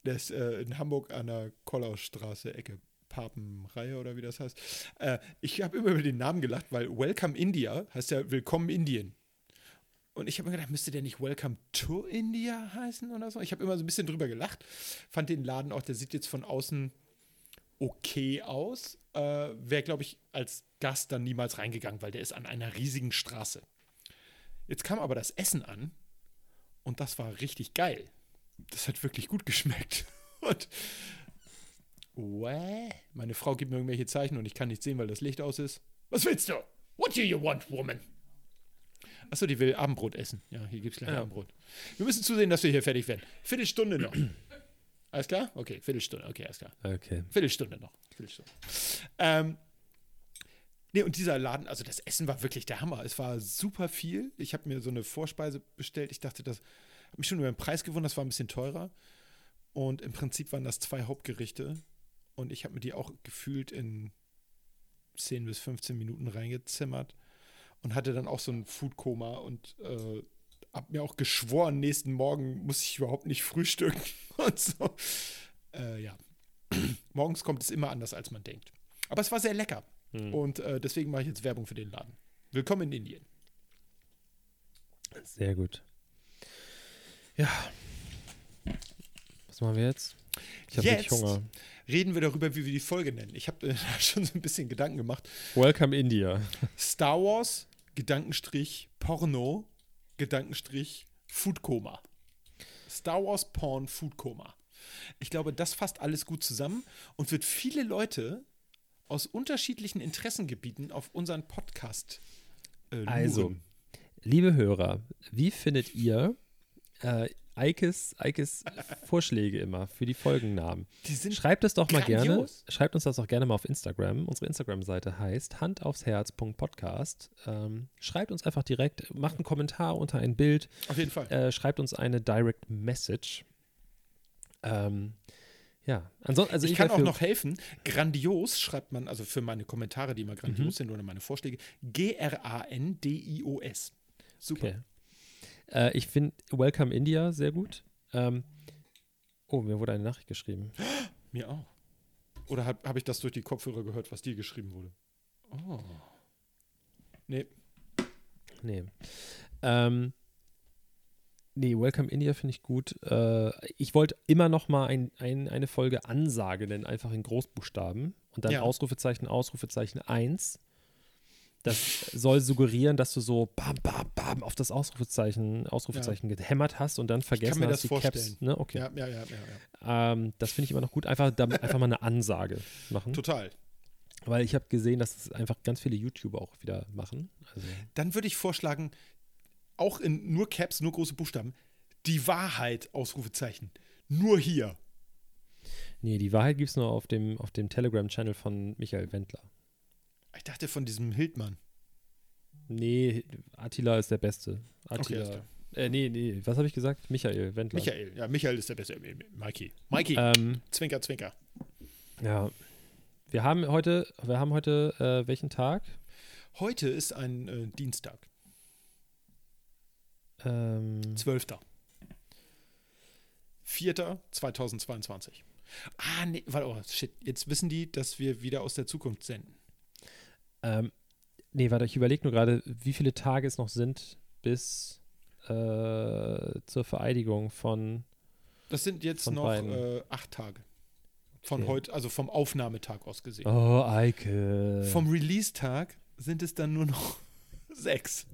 Der ist äh, in Hamburg an der Kollausstraße, Ecke Papenreihe oder wie das heißt. Äh, ich habe immer über den Namen gelacht, weil Welcome India heißt ja Willkommen Indien. Und ich habe mir gedacht, müsste der nicht Welcome to India heißen oder so? Ich habe immer so ein bisschen drüber gelacht. Fand den Laden auch, der sieht jetzt von außen okay aus. Äh, Wäre, glaube ich, als Gast dann niemals reingegangen, weil der ist an einer riesigen Straße. Jetzt kam aber das Essen an und das war richtig geil. Das hat wirklich gut geschmeckt. Und Wäh? meine Frau gibt mir irgendwelche Zeichen und ich kann nicht sehen, weil das Licht aus ist. Was willst du? What do you want, woman? Achso, die will Abendbrot essen. Ja, hier gibt es gleich Ja. Abendbrot. Wir müssen zusehen, dass wir hier fertig werden. Viertelstunde noch. Alles klar? Okay, Viertelstunde. Okay, alles klar. Okay. Viertelstunde noch. Viertelstunde. Ähm, nee, und dieser Laden, also das Essen war wirklich der Hammer. Es war super viel. Ich habe mir so eine Vorspeise bestellt. Ich dachte, das habe mich schon über den Preis gewundert. Das war ein bisschen teurer. Und im Prinzip waren das zwei Hauptgerichte. Und ich habe mir die auch gefühlt in 10 bis 15 Minuten reingezimmert. Und hatte dann auch so ein Foodkoma und äh, habe mir auch geschworen, nächsten Morgen muss ich überhaupt nicht frühstücken. Und so. Äh, ja. Morgens kommt es immer anders, als man denkt. Aber es war sehr lecker. Hm. Und äh, deswegen mache ich jetzt Werbung für den Laden. Willkommen in Indien. Sehr gut. Ja. Was machen wir jetzt? Ich habe wirklich Hunger. Reden wir darüber, wie wir die Folge nennen. Ich habe äh, schon so ein bisschen Gedanken gemacht. Welcome India. Star Wars, Gedankenstrich, Porno, Gedankenstrich, Foodkoma. Star Wars, Porn, Foodkoma. Ich glaube, das fasst alles gut zusammen und wird viele Leute aus unterschiedlichen Interessengebieten auf unseren Podcast äh. Also, liebe Hörer, wie findet ihr äh, Eikes, Eikes Vorschläge immer für die Folgennamen? die Schreibt es doch mal gerne. grandios. Schreibt uns das doch gerne mal auf Instagram. Unsere Instagram-Seite heißt handaufsherz.podcast. Ähm, schreibt uns einfach direkt, macht einen Kommentar unter ein Bild, auf jeden Fall. äh, schreibt uns eine Direct Message. Ähm, ja, ansonsten, also ich kann wär auch noch helfen. Grandios schreibt man, also für meine Kommentare, die immer grandios Mhm. sind oder meine Vorschläge, G-R-A-N-D-I-O-S. Super. Okay. Äh, ich finde Welcome India sehr gut. Ähm, oh, mir wurde eine Nachricht geschrieben. Mir auch. Oder habe hab ich das durch die Kopfhörer gehört, was dir geschrieben wurde? Oh. Nee, Nee. Ähm, nee, Welcome India finde ich gut. Äh, ich wollte immer noch mal ein, ein, eine Folge Ansage nennen, einfach in Großbuchstaben. Und dann Ja. Ausrufezeichen, Ausrufezeichen 1. Das soll suggerieren, dass du so bam, bam, bam auf das Ausrufezeichen, Ausrufezeichen gehämmert hast und dann vergessen mir hast, das die vorstellen. Caps. Ne? Okay. ja, ja, ja, ja, ja. Ähm, das finde ich immer noch gut. Einfach, damit, einfach mal eine Ansage machen. Total. Weil ich habe gesehen, dass es einfach ganz viele YouTuber auch wieder machen. Also, Dann würde ich vorschlagen, auch in nur Caps, nur große Buchstaben, die Wahrheit, Ausrufezeichen. Nur hier. nee, die Wahrheit gibt es nur auf dem, auf dem Telegram-Channel von Michael Wendler. Ich dachte von diesem Hildmann. Nee, Attila ist der Beste. Okay, Attila. klar. äh, nee, nee, was habe ich gesagt? Michael Wendler. Michael, ja, Michael ist der Beste. Mikey. Mikey, Ähm, Zwinker, Zwinker. ja. Wir haben heute, wir haben heute äh, welchen Tag? Heute ist ein äh, Dienstag, Ähm, 12. 4. 2022. Ah, nee, warte, oh, shit. Jetzt wissen die, dass wir wieder aus der Zukunft senden. Ähm, nee, warte, ich überlege nur gerade, wie viele Tage es noch sind bis äh, zur Vereidigung von. Das sind jetzt noch äh, acht Tage. Von Okay. heute, also vom Aufnahmetag aus gesehen. Oh, Eike. Vom Release-Tag sind es dann nur noch sechs.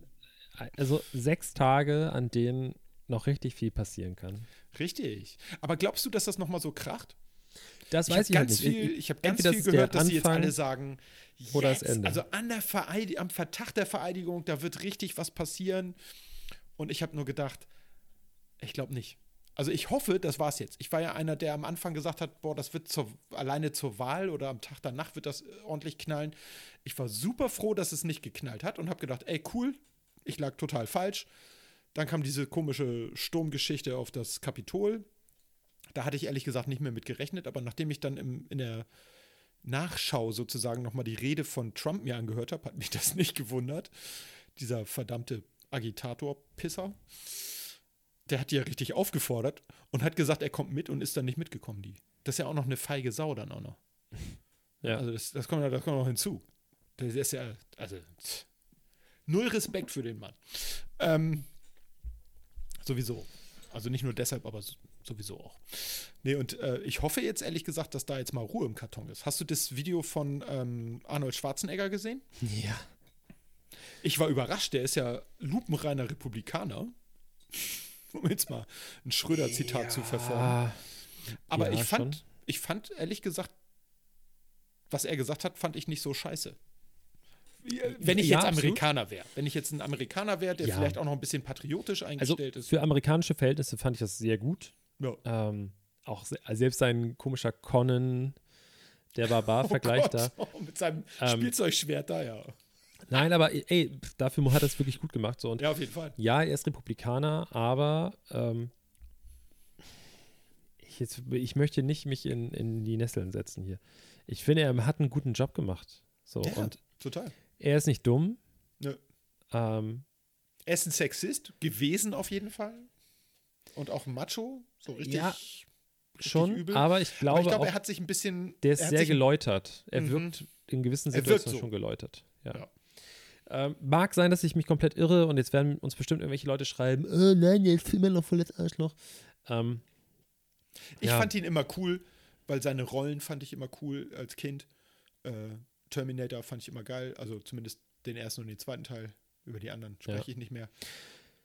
also sechs Tage, an denen noch richtig viel passieren kann. Richtig. Aber glaubst du, dass das nochmal so kracht? Das Ich weiß habe ich halt ganz nicht. viel, ich hab ganz viel gehört, dass sie jetzt alle sagen, oder das jetzt, Ende. also an der am Vertag der Vereidigung, da wird richtig was passieren. Und ich habe nur gedacht, ich glaube nicht. Also ich hoffe, das war's jetzt. Ich war ja einer, der am Anfang gesagt hat, boah, das wird zur, alleine zur Wahl oder am Tag danach wird das äh, ordentlich knallen. Ich war super froh, dass es nicht geknallt hat und habe gedacht, ey, cool, ich lag total falsch. Dann kam diese komische Sturmgeschichte auf das Kapitol. Da hatte ich ehrlich gesagt nicht mehr mit gerechnet, aber nachdem ich dann im, in der Nachschau sozusagen nochmal die Rede von Trump mir angehört habe, hat mich das nicht gewundert. Dieser verdammte Agitator-Pisser. Der hat die ja richtig aufgefordert und hat gesagt, er kommt mit und ist dann nicht mitgekommen. Die. Das ist ja auch noch eine feige Sau dann auch noch. Ja. Also das, das, kommt, das kommt noch hinzu. Das ist ja, also tch, null Respekt für den Mann. Ähm, sowieso. Also nicht nur deshalb, aber sowieso auch. Nee, und äh, ich hoffe jetzt ehrlich gesagt, dass da jetzt mal Ruhe im Karton ist. Hast du das Video von ähm, Arnold Schwarzenegger gesehen? Ja. Ich war überrascht, der ist ja lupenreiner Republikaner. Um jetzt mal ein Schröder-Zitat zu verfolgen. Ah, Aber ja, ich fand, schon. ich fand ehrlich gesagt, was er gesagt hat, fand ich nicht so scheiße. Wenn ich Ja, jetzt. Amerikaner wäre. Wenn ich jetzt ein Amerikaner wäre, der Ja. vielleicht auch noch ein bisschen patriotisch Also eingestellt ist. für amerikanische Verhältnisse fand ich das sehr gut. Ja. Ähm, auch se selbst sein komischer Conan, der Barbar-Vergleich oh da. Oh, mit seinem Ähm, Spielzeugschwert da, ja. Nein, aber ey, dafür hat er es wirklich gut gemacht. So. Und Ja, auf jeden Fall. ja, er ist Republikaner, aber ähm, ich, jetzt, ich möchte nicht mich in, in die Nesseln setzen hier. Ich finde, er hat einen guten Job gemacht. So, Ja, und total. er ist nicht dumm. Nö. Ähm, Er ist ein Sexist, gewesen auf jeden Fall. Und auch Macho, so richtig. Ja, richtig schon, übel. aber ich Aber glaube, ich glaube, auch, er hat sich ein bisschen. der er ist sehr geläutert. Er Mhm. wirkt in gewissen Situationen so. schon geläutert. Ja. Ja. Ähm, mag sein, dass ich mich komplett irre und jetzt werden uns bestimmt irgendwelche Leute schreiben, oh nein, der ist immer noch voll das Arschloch. Ähm, Ich Ja. fand ihn immer cool, weil seine Rollen fand ich immer cool als Kind. Äh, Terminator fand ich immer geil, also zumindest den ersten und den zweiten Teil. Über die anderen spreche Ja. ich nicht mehr.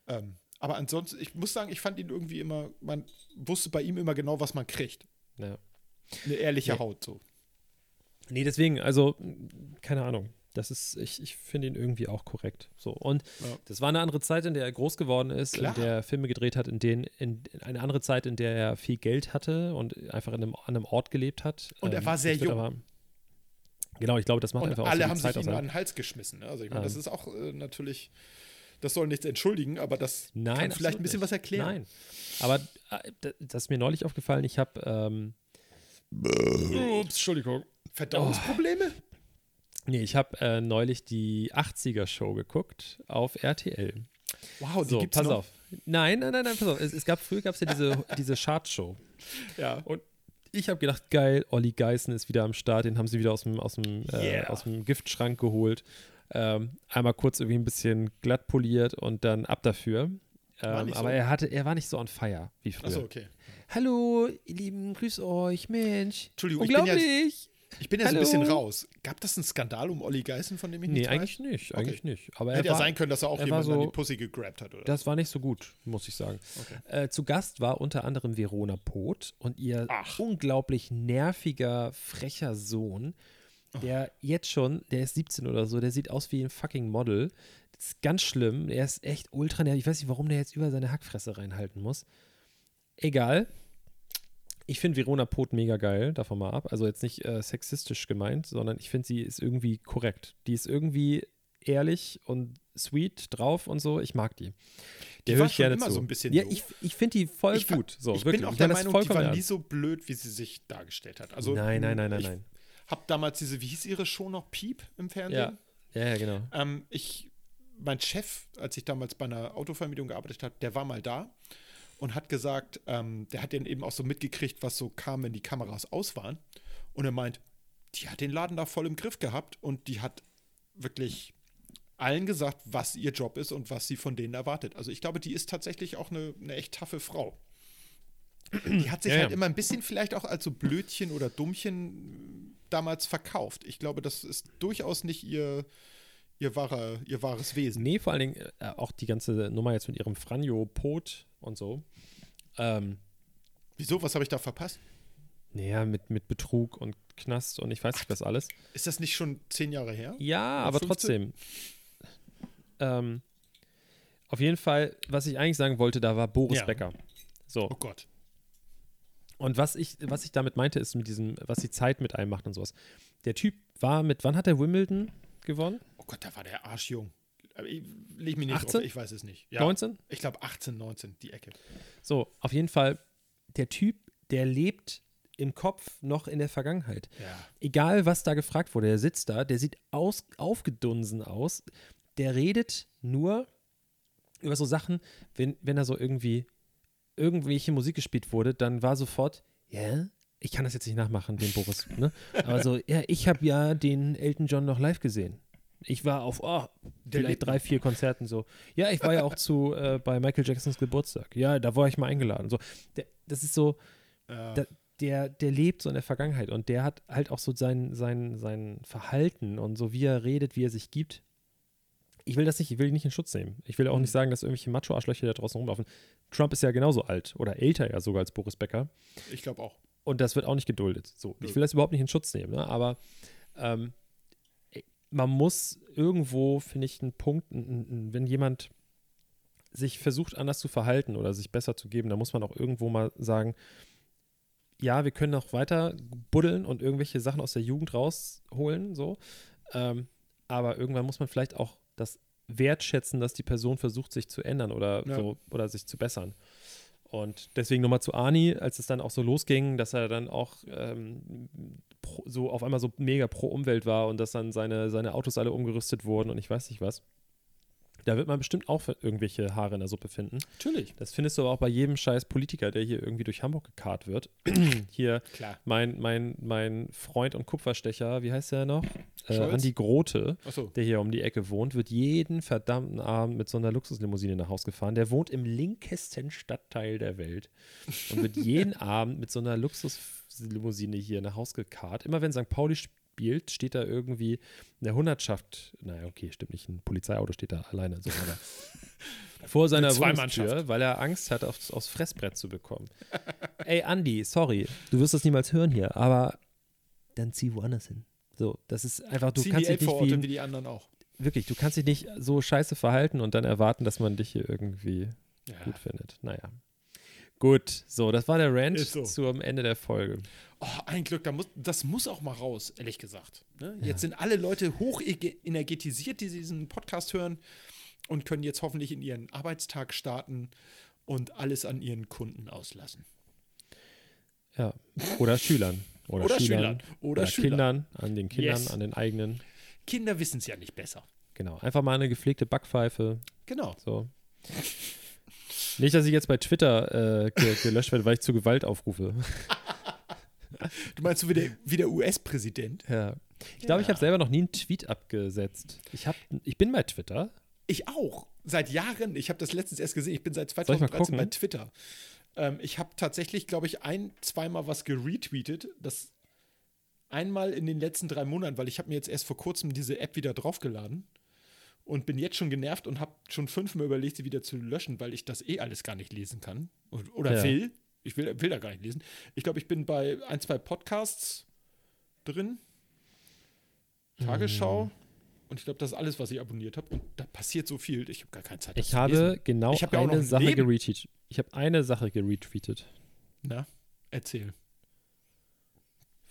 Ähm, aber ansonsten, ich muss sagen, ich fand ihn irgendwie immer, man wusste bei ihm immer genau, was man kriegt. ja. Eine ehrliche Nee. Haut so. Nee, deswegen, also, keine Ahnung. Das ist, ich, ich finde ihn irgendwie auch korrekt. So. Und Ja. das war eine andere Zeit, in der er groß geworden ist, Klar. in der er Filme gedreht hat, in denen, in, in eine andere Zeit, in der er viel Geld hatte und einfach in einem, an einem Ort gelebt hat. Und er Ähm, war sehr jung. Aber, genau, ich glaube, das macht Und einfach auch alle so die haben Zeit sich ihm an den Hals geschmissen. Ne? Also ich meine, Ähm. das ist auch äh, natürlich, das soll nichts entschuldigen, aber das Nein, kann vielleicht ein bisschen nicht. was erklären. Nein. Aber äh, das ist mir neulich aufgefallen, ich habe ähm, Ups, Entschuldigung. Verdauungsprobleme? Nee, ich habe äh, neulich die 80er-Show geguckt auf RTL. Wow, die So, gibt's pass noch. auf. Nein, nein, nein, nein, pass auf. Es, es gab, früher gab es ja diese, diese Chartshow. Ja. Und ich habe gedacht, geil, Olli Geißen ist wieder am Start, den haben sie wieder aus dem, aus dem, äh, Yeah. aus dem Giftschrank geholt. Ähm, einmal kurz irgendwie ein bisschen glatt poliert und dann ab dafür. Ähm, nicht aber so. er hatte, er war nicht so on fire wie früher. Achso, okay. Hallo, ihr Lieben, grüß euch, Mensch. Entschuldigung, ich bin ja- Unglaublich. Ich bin ja so ein bisschen raus. Gab das einen Skandal um Olli Geißen, von dem ich nee, nichts eigentlich weiß? nicht, Okay. eigentlich nicht. Aber er Hätte ja sein können, dass er auch er jemanden an so- die Pussy gegrabt hat, oder? Das war nicht so gut, muss ich sagen. Okay. Äh, zu Gast war unter anderem Verona Poth und ihr Ach. unglaublich nerviger, frecher Sohn, der jetzt schon, der ist 17 oder so, der sieht aus wie ein fucking Model. Das ist ganz schlimm. Er ist echt ultra nervig. Ich weiß nicht, warum der jetzt über seine Hackfresse reinhalten muss. Egal. Ich finde Verona Poth mega geil, davon mal ab. Also jetzt nicht äh, sexistisch gemeint, sondern ich finde, sie ist irgendwie korrekt. Die ist irgendwie ehrlich und sweet drauf und so. Ich mag die. Die Der war höre ich schon gerne immer zu. so ein bisschen Ja, ich, ich finde die voll Ich gut. So, ich wirklich. bin auch Ich der das Meinung, die war nie so blöd, wie sie sich dargestellt hat. Also, Nein, nein, nein, nein, ich nein. Hab damals diese, wie hieß ihre Show noch? Piep im Fernsehen? Ja. ja, ja, genau. Ähm, ich, mein Chef, als ich damals bei einer Autovermietung gearbeitet habe, der war mal da und hat gesagt, ähm, der hat dann eben auch so mitgekriegt, was so kam, wenn die Kameras aus waren. Und er meint, die hat den Laden da voll im Griff gehabt und die hat wirklich allen gesagt, was ihr Job ist und was sie von denen erwartet. Also ich glaube, die ist tatsächlich auch eine, eine echt taffe Frau. Die hat sich Ja, halt ja. immer ein bisschen vielleicht auch als so Blödchen oder Dummchen damals verkauft. Ich glaube, das ist durchaus nicht ihr, ihr, wahrer, ihr wahres Wesen. Nee, vor allen Dingen äh, auch die ganze Nummer jetzt mit ihrem Franjo Pot und so. Ähm, Wieso? Was habe ich da verpasst? naja, mit, mit Betrug und Knast und ich weiß nicht was alles. Ist das nicht schon zehn Jahre her? Ja, Oder aber 15? trotzdem. Ähm, auf jeden Fall, was ich eigentlich sagen wollte, da war Boris Ja. Becker. So. Oh Gott. Und was ich, was ich damit meinte, ist mit diesem, was die Zeit mit einem macht und sowas. Der Typ war mit, wann hat er Wimbledon gewonnen? Oh Gott, da war der Arsch jung. Aber ich leg mich nicht 18? drauf, ich weiß es nicht. Ja, 19? Ich glaube 18, 19, die Ecke. So, auf jeden Fall, der Typ der lebt im Kopf noch in der Vergangenheit. Ja. Egal, was da gefragt wurde, der sitzt da, der sieht aus, aufgedunsen aus, der redet nur über so Sachen, wenn, wenn er so irgendwie irgendwelche Musik gespielt wurde, dann war sofort, ja, ich kann das jetzt nicht nachmachen, den Boris, ne? Aber so, ja, ich habe ja den Elton John noch live gesehen. Ich war auf, oh, vielleicht drei, vier Konzerten so. Ja, ich war ja auch zu äh, bei Michael Jacksons Geburtstag. Ja, da war ich mal eingeladen. So, der, das ist so, Ja. da, der, der lebt so in der Vergangenheit und der hat halt auch so sein, sein, sein Verhalten und so wie er redet, wie er sich gibt. Ich will das nicht, ich will ihn nicht in Schutz nehmen. Ich will auch Mhm. nicht sagen, dass irgendwelche Macho-Arschlöcher da draußen rumlaufen. Trump ist ja genauso alt oder älter ja sogar als Boris Becker. ich glaube auch. Und das wird auch nicht geduldet. So, ich will das überhaupt nicht in Schutz nehmen, ne? aber ähm, man muss irgendwo, finde ich, einen Punkt, wenn jemand sich versucht, anders zu verhalten oder sich besser zu geben, dann muss man auch irgendwo mal sagen, ja, wir können noch weiter buddeln und irgendwelche Sachen aus der Jugend rausholen, so. Ähm, aber irgendwann muss man vielleicht auch das wertschätzen, dass die Person versucht, sich zu ändern oder Ja. so oder sich zu bessern. Und deswegen nochmal zu Ani, als es dann auch so losging, dass er dann auch ähm, pro, so auf einmal so mega pro Umwelt war und dass dann seine, seine Autos alle umgerüstet wurden und ich weiß nicht was. Da wird man bestimmt auch irgendwelche Haare in der Suppe finden. Natürlich. Das findest du aber auch bei jedem scheiß Politiker, der hier irgendwie durch Hamburg gekarrt wird. hier Klar. mein, mein, mein Freund und Kupferstecher, wie heißt der noch? Äh? Andi Grote, Achso. der hier um die Ecke wohnt, wird jeden verdammten Abend mit so einer Luxuslimousine nach Hause gefahren. Der wohnt im linkesten Stadtteil der Welt und wird jeden Abend mit so einer Luxuslimousine hier nach Hause gekarrt. Immer wenn St. Pauli spielt, steht da irgendwie eine Hundertschaft, naja, okay, stimmt nicht, ein Polizeiauto steht da alleine, so, aber vor seiner Eine Wohnungstür, weil er Angst hat, aufs, aufs Fressbrett zu bekommen. Ey, Andi, sorry, du wirst das niemals hören hier, aber dann zieh woanders hin. So, das ist einfach, du Ziehen kannst dich nicht wie, wie die anderen auch. wirklich, du kannst dich nicht so scheiße verhalten und dann erwarten, dass man dich hier irgendwie Ja. gut findet. Naja. Gut, so, das war der Rant so. zum Ende der Folge. Oh, ein Glück, da muss, das muss auch mal raus, ehrlich gesagt. Ne? Jetzt sind alle Leute hoch energetisiert, die diesen Podcast hören und können jetzt hoffentlich in ihren Arbeitstag starten und alles an ihren Kunden auslassen. Ja. Oder Schülern. Oder, Oder Schülern. Schülern. Oder Schülern. Kindern, an den Kindern, Yes. an den eigenen. Kinder wissen es ja nicht besser. Genau. Einfach mal eine gepflegte Backpfeife. Genau. So. Nicht, dass ich jetzt bei Twitter äh, ge gelöscht werde, weil ich zu Gewalt aufrufe. Du meinst so wie der, wie der US-Präsident? Ja. Ich glaube, ich Ja. habe selber noch nie einen Tweet abgesetzt. Ich, hab, ich bin bei Twitter. Ich auch. Seit Jahren. Ich habe das letztens erst gesehen. Ich bin seit Soll ich mal 2013 bei? Twitter. Ähm, ich habe tatsächlich, glaube ich, ein, zweimal was geretweetet. Das einmal in den letzten drei Monaten, weil ich habe mir jetzt erst vor kurzem diese App wieder draufgeladen und bin jetzt schon genervt und habe schon fünfmal überlegt, sie wieder zu löschen, weil ich das eh alles gar nicht lesen kann. Und- Oder Ja. will. Ich will, will da gar nicht lesen. Ich glaube, ich bin bei ein, zwei Podcasts drin. Tagesschau. Mhm. Und ich glaube, das ist alles, was ich abonniert habe. Und da passiert so viel. Ich habe gar keine Zeit. Ich habe genau Ich hab ja eine ein Sache geretweetet. Ich habe eine Sache geretweetet. Na, erzähl.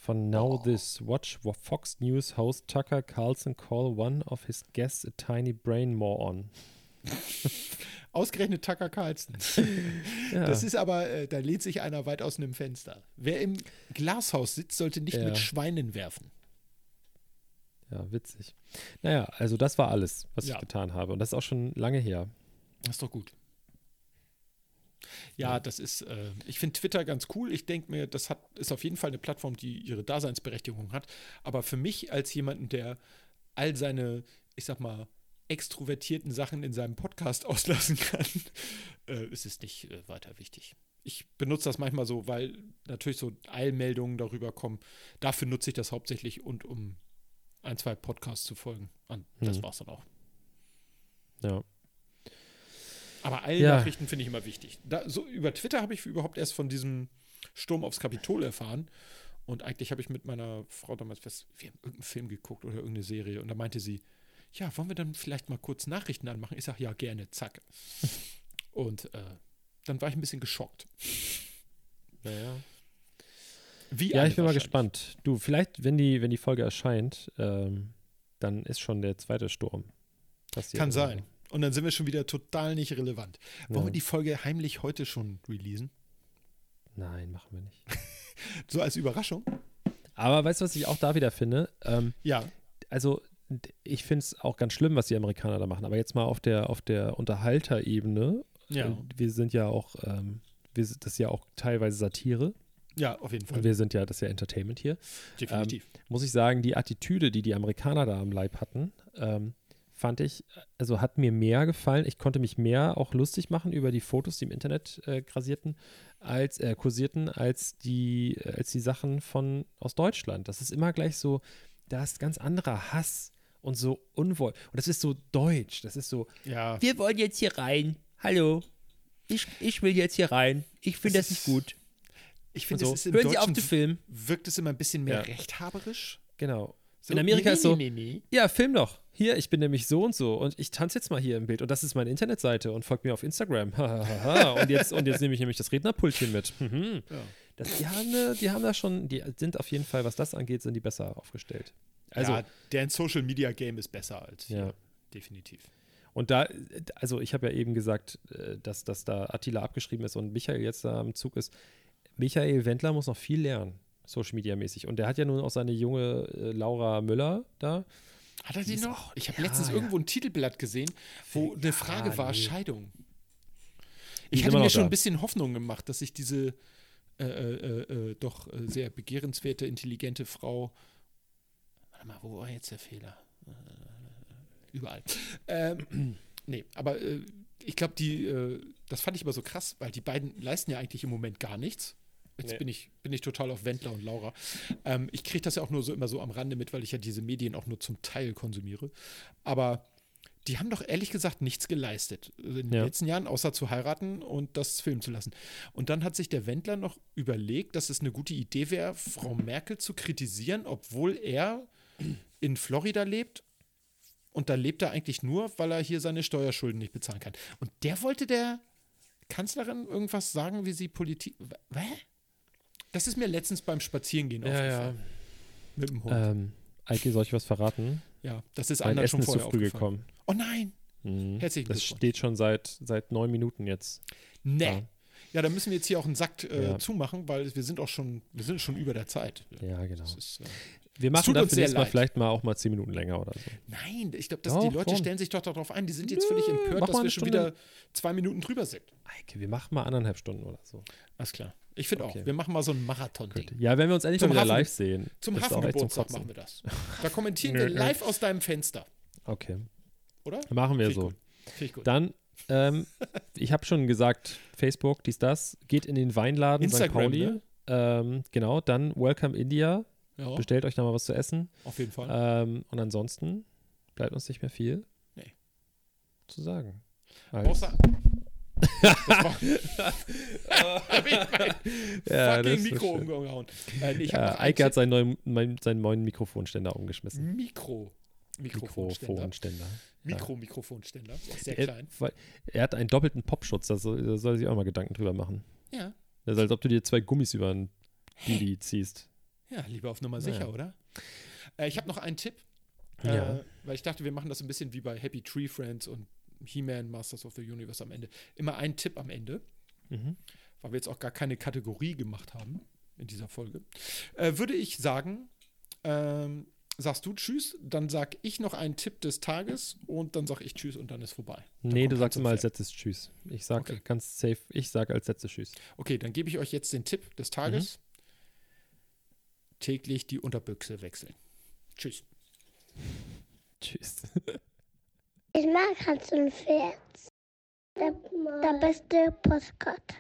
Von Now Oh. This Watch, wo Fox News host Tucker Carlson call one of his guests a tiny brain more on. Ausgerechnet Tucker Carlson. Ja. Das ist aber, äh, da lehnt sich einer weit aus einem Fenster. Wer im Glashaus sitzt, sollte nicht Ja. mit Schweinen werfen. ja, witzig. Naja, also das war alles, was Ja. ich getan habe. Und das ist auch schon lange her. Das ist doch gut. Ja, das ist, äh, ich finde Twitter ganz cool. Ich denke mir, das hat, ist auf jeden Fall eine Plattform, die ihre Daseinsberechtigung hat. Aber für mich als jemanden, der all seine, ich sag mal, extrovertierten Sachen in seinem Podcast auslassen kann, äh, ist es nicht äh, weiter wichtig. Ich benutze das manchmal so, weil natürlich so Eilmeldungen darüber kommen. Dafür nutze ich das hauptsächlich und um ein, zwei Podcasts zu folgen. Und das Mhm. war's dann auch. Ja. Aber Eilnachrichten finde ich immer wichtig. Da, so über Twitter habe ich überhaupt erst von diesem Sturm aufs Kapitol erfahren. Und eigentlich habe ich mit meiner Frau damals fest, wir haben irgendeinen Film geguckt oder irgendeine Serie. Und da meinte sie, ja, wollen wir dann vielleicht mal kurz Nachrichten anmachen? Ich sage, ja, gerne, zack. Und äh, dann war ich ein bisschen geschockt. Naja. Wie Ja, alle ich bin mal gespannt. Du, vielleicht, wenn die, wenn die Folge erscheint, ähm, dann ist schon der zweite Sturm. Kann sein. Und dann sind wir schon wieder total nicht relevant. Wollen Ja. wir die Folge heimlich heute schon releasen? Nein, machen wir nicht. So als Überraschung. Aber weißt du, was ich auch da wieder finde? Ähm, Ja. also ich finde es auch ganz schlimm, was die Amerikaner da machen. Aber jetzt mal auf der, auf der Unterhalterebene. Ja. Wir sind ja auch, ähm, wir, das ist ja auch teilweise Satire. Ja, auf jeden Fall. Und wir sind ja, das ist ja Entertainment hier. Definitiv. Muss ich sagen, die Attitüde, die die Amerikaner da am Leib hatten, ähm, fand ich, also hat mir mehr gefallen. Ich konnte mich mehr auch lustig machen über die Fotos, die im Internet äh, grasierten, als, äh, kursierten, als die, äh, als die Sachen von aus Deutschland. Das ist immer gleich so, da ist ganz anderer Hass und so Unwoll. Und das ist so deutsch. Das ist so, ja. wir wollen jetzt hier rein. Hallo. Ich, ich will jetzt hier rein. Ich finde Das das nicht ist- gut. Ich finde, so. es ist im Hören Sie auf Deutschen zu filmen. wirkt es immer ein bisschen mehr Ja. rechthaberisch. Genau. So, In Amerika nee, ist so, Nee, nee. Ja, film doch. Hier, ich bin nämlich so und so und ich tanze jetzt mal hier im Bild und das ist meine Internetseite und folgt mir auf Instagram. Und jetzt und jetzt nehme ich nämlich das Rednerpultchen mit. Mhm. Ja. Das, die, haben, die haben da schon, die sind auf jeden Fall, was das angeht, sind die besser aufgestellt. Also, ja, deren Social Media Game ist besser als hier. Ja. Definitiv. und da, also ich habe ja eben gesagt, äh, dass, dass da Attila abgeschrieben ist und Michael jetzt da am Zug ist. Michael Wendler muss noch viel lernen, Social Media mäßig. Und der hat ja nun auch seine junge äh, Laura Müller da. Hat er Die die noch? Ich habe ja, letztens ja. irgendwo ein Titelblatt gesehen, wo eine Frage Ja, war: nee. Scheidung. Ich hatte mir schon da. ein bisschen Hoffnung gemacht, dass sich diese äh, äh, äh, doch äh, sehr begehrenswerte, intelligente Frau. Warte mal, wo war jetzt der Fehler? Äh, überall. Ähm, nee, aber äh, ich glaube, die, äh, das fand ich immer so krass, weil die beiden leisten ja eigentlich im Moment gar nichts. Jetzt Nee. bin, ich, bin ich total auf Wendler und Laura. Ähm, ich kriege das ja auch nur so immer so am Rande mit, weil ich ja diese Medien auch nur zum Teil konsumiere. Aber die haben doch ehrlich gesagt nichts geleistet in den Ja. letzten Jahren, außer zu heiraten und das filmen zu lassen. Und dann hat sich der Wendler noch überlegt, dass es eine gute Idee wäre, Frau Merkel zu kritisieren, obwohl er in Florida lebt. Und da lebt er eigentlich nur, weil er hier seine Steuerschulden nicht bezahlen kann. Und der wollte der Kanzlerin irgendwas sagen, wie sie Politik. Hä? Das ist mir letztens beim Spazierengehen aufgefallen. Mit dem Hund. Ähm, Eike, soll ich was verraten? ja, das ist Essen schon ist zu vorher früh gekommen. Oh nein! Mhm. Herzlichen Das steht schon seit, seit neun Minuten jetzt. Nee. Ja. Ja, da müssen wir jetzt hier auch einen Sack äh, Ja. zumachen, weil wir sind auch schon, wir sind schon über der Zeit. Ja, genau. Das ist, äh, Wir machen sehr nächstes Mal leid. vielleicht mal auch mal zehn Minuten länger oder so. nein, ich glaube, die Leute warum? stellen sich doch darauf ein. Die sind jetzt völlig empört, dass wir schon wieder zwei Minuten drüber sind. Eike, wir machen mal anderthalb Stunden oder so. Alles klar. Ich finde Okay. auch. Wir machen mal so ein Marathon-Ding. Ja, wenn wir uns endlich Zum mal wieder Hafen- live sehen. Zum Hafengeburtstag machen wir das. Da kommentieren wir live aus deinem Fenster, Okay, oder? machen wir Finde ich so. ich gut. Dann, ähm, ich habe schon gesagt, Facebook, dies, das, geht in den Weinladen St. Instagram, Pauli. ne? Ähm, genau, dann Welcome India. Ja, Bestellt euch da mal was zu essen. auf jeden Fall. Ähm, und ansonsten bleibt uns nicht mehr viel Nee. zu sagen. Also, Außer. Hab ich mein Ja, fucking Mikro umgehauen. Äh, ja, Eike hat seinen neuen, mein, seinen neuen Mikrofonständer umgeschmissen. Mikro. Mikrofonständer. Mikrofonständer. Mikro-Mikrofonständer. Ist sehr Er, klein. weil, er hat einen doppelten Popschutz, da soll, da soll er sich auch mal Gedanken drüber machen. Ja. Das ist, als ob du dir zwei Gummis über ein Dili ziehst. Ja, lieber auf Nummer sicher, oder? Äh, ich habe noch einen Tipp. Ja. Äh, weil ich dachte, wir machen das ein bisschen wie bei Happy Tree Friends und He-Man, Masters of the Universe am Ende. Immer ein Tipp am Ende, Mhm. weil wir jetzt auch gar keine Kategorie gemacht haben in dieser Folge. Äh, würde ich sagen, ähm, sagst du Tschüss, dann sag ich noch einen Tipp des Tages und dann sag ich Tschüss und dann ist vorbei. Dann Nee, du sagst immer als letztes Tschüss. Ich sag Okay. ganz safe, ich sag als letztes Tschüss. Okay, dann gebe ich euch jetzt den Tipp des Tages. Mhm. Täglich die Unterbüchse wechseln. Tschüss. Tschüss. Ich mag Hans und Pferd. Der, der beste Postkarte.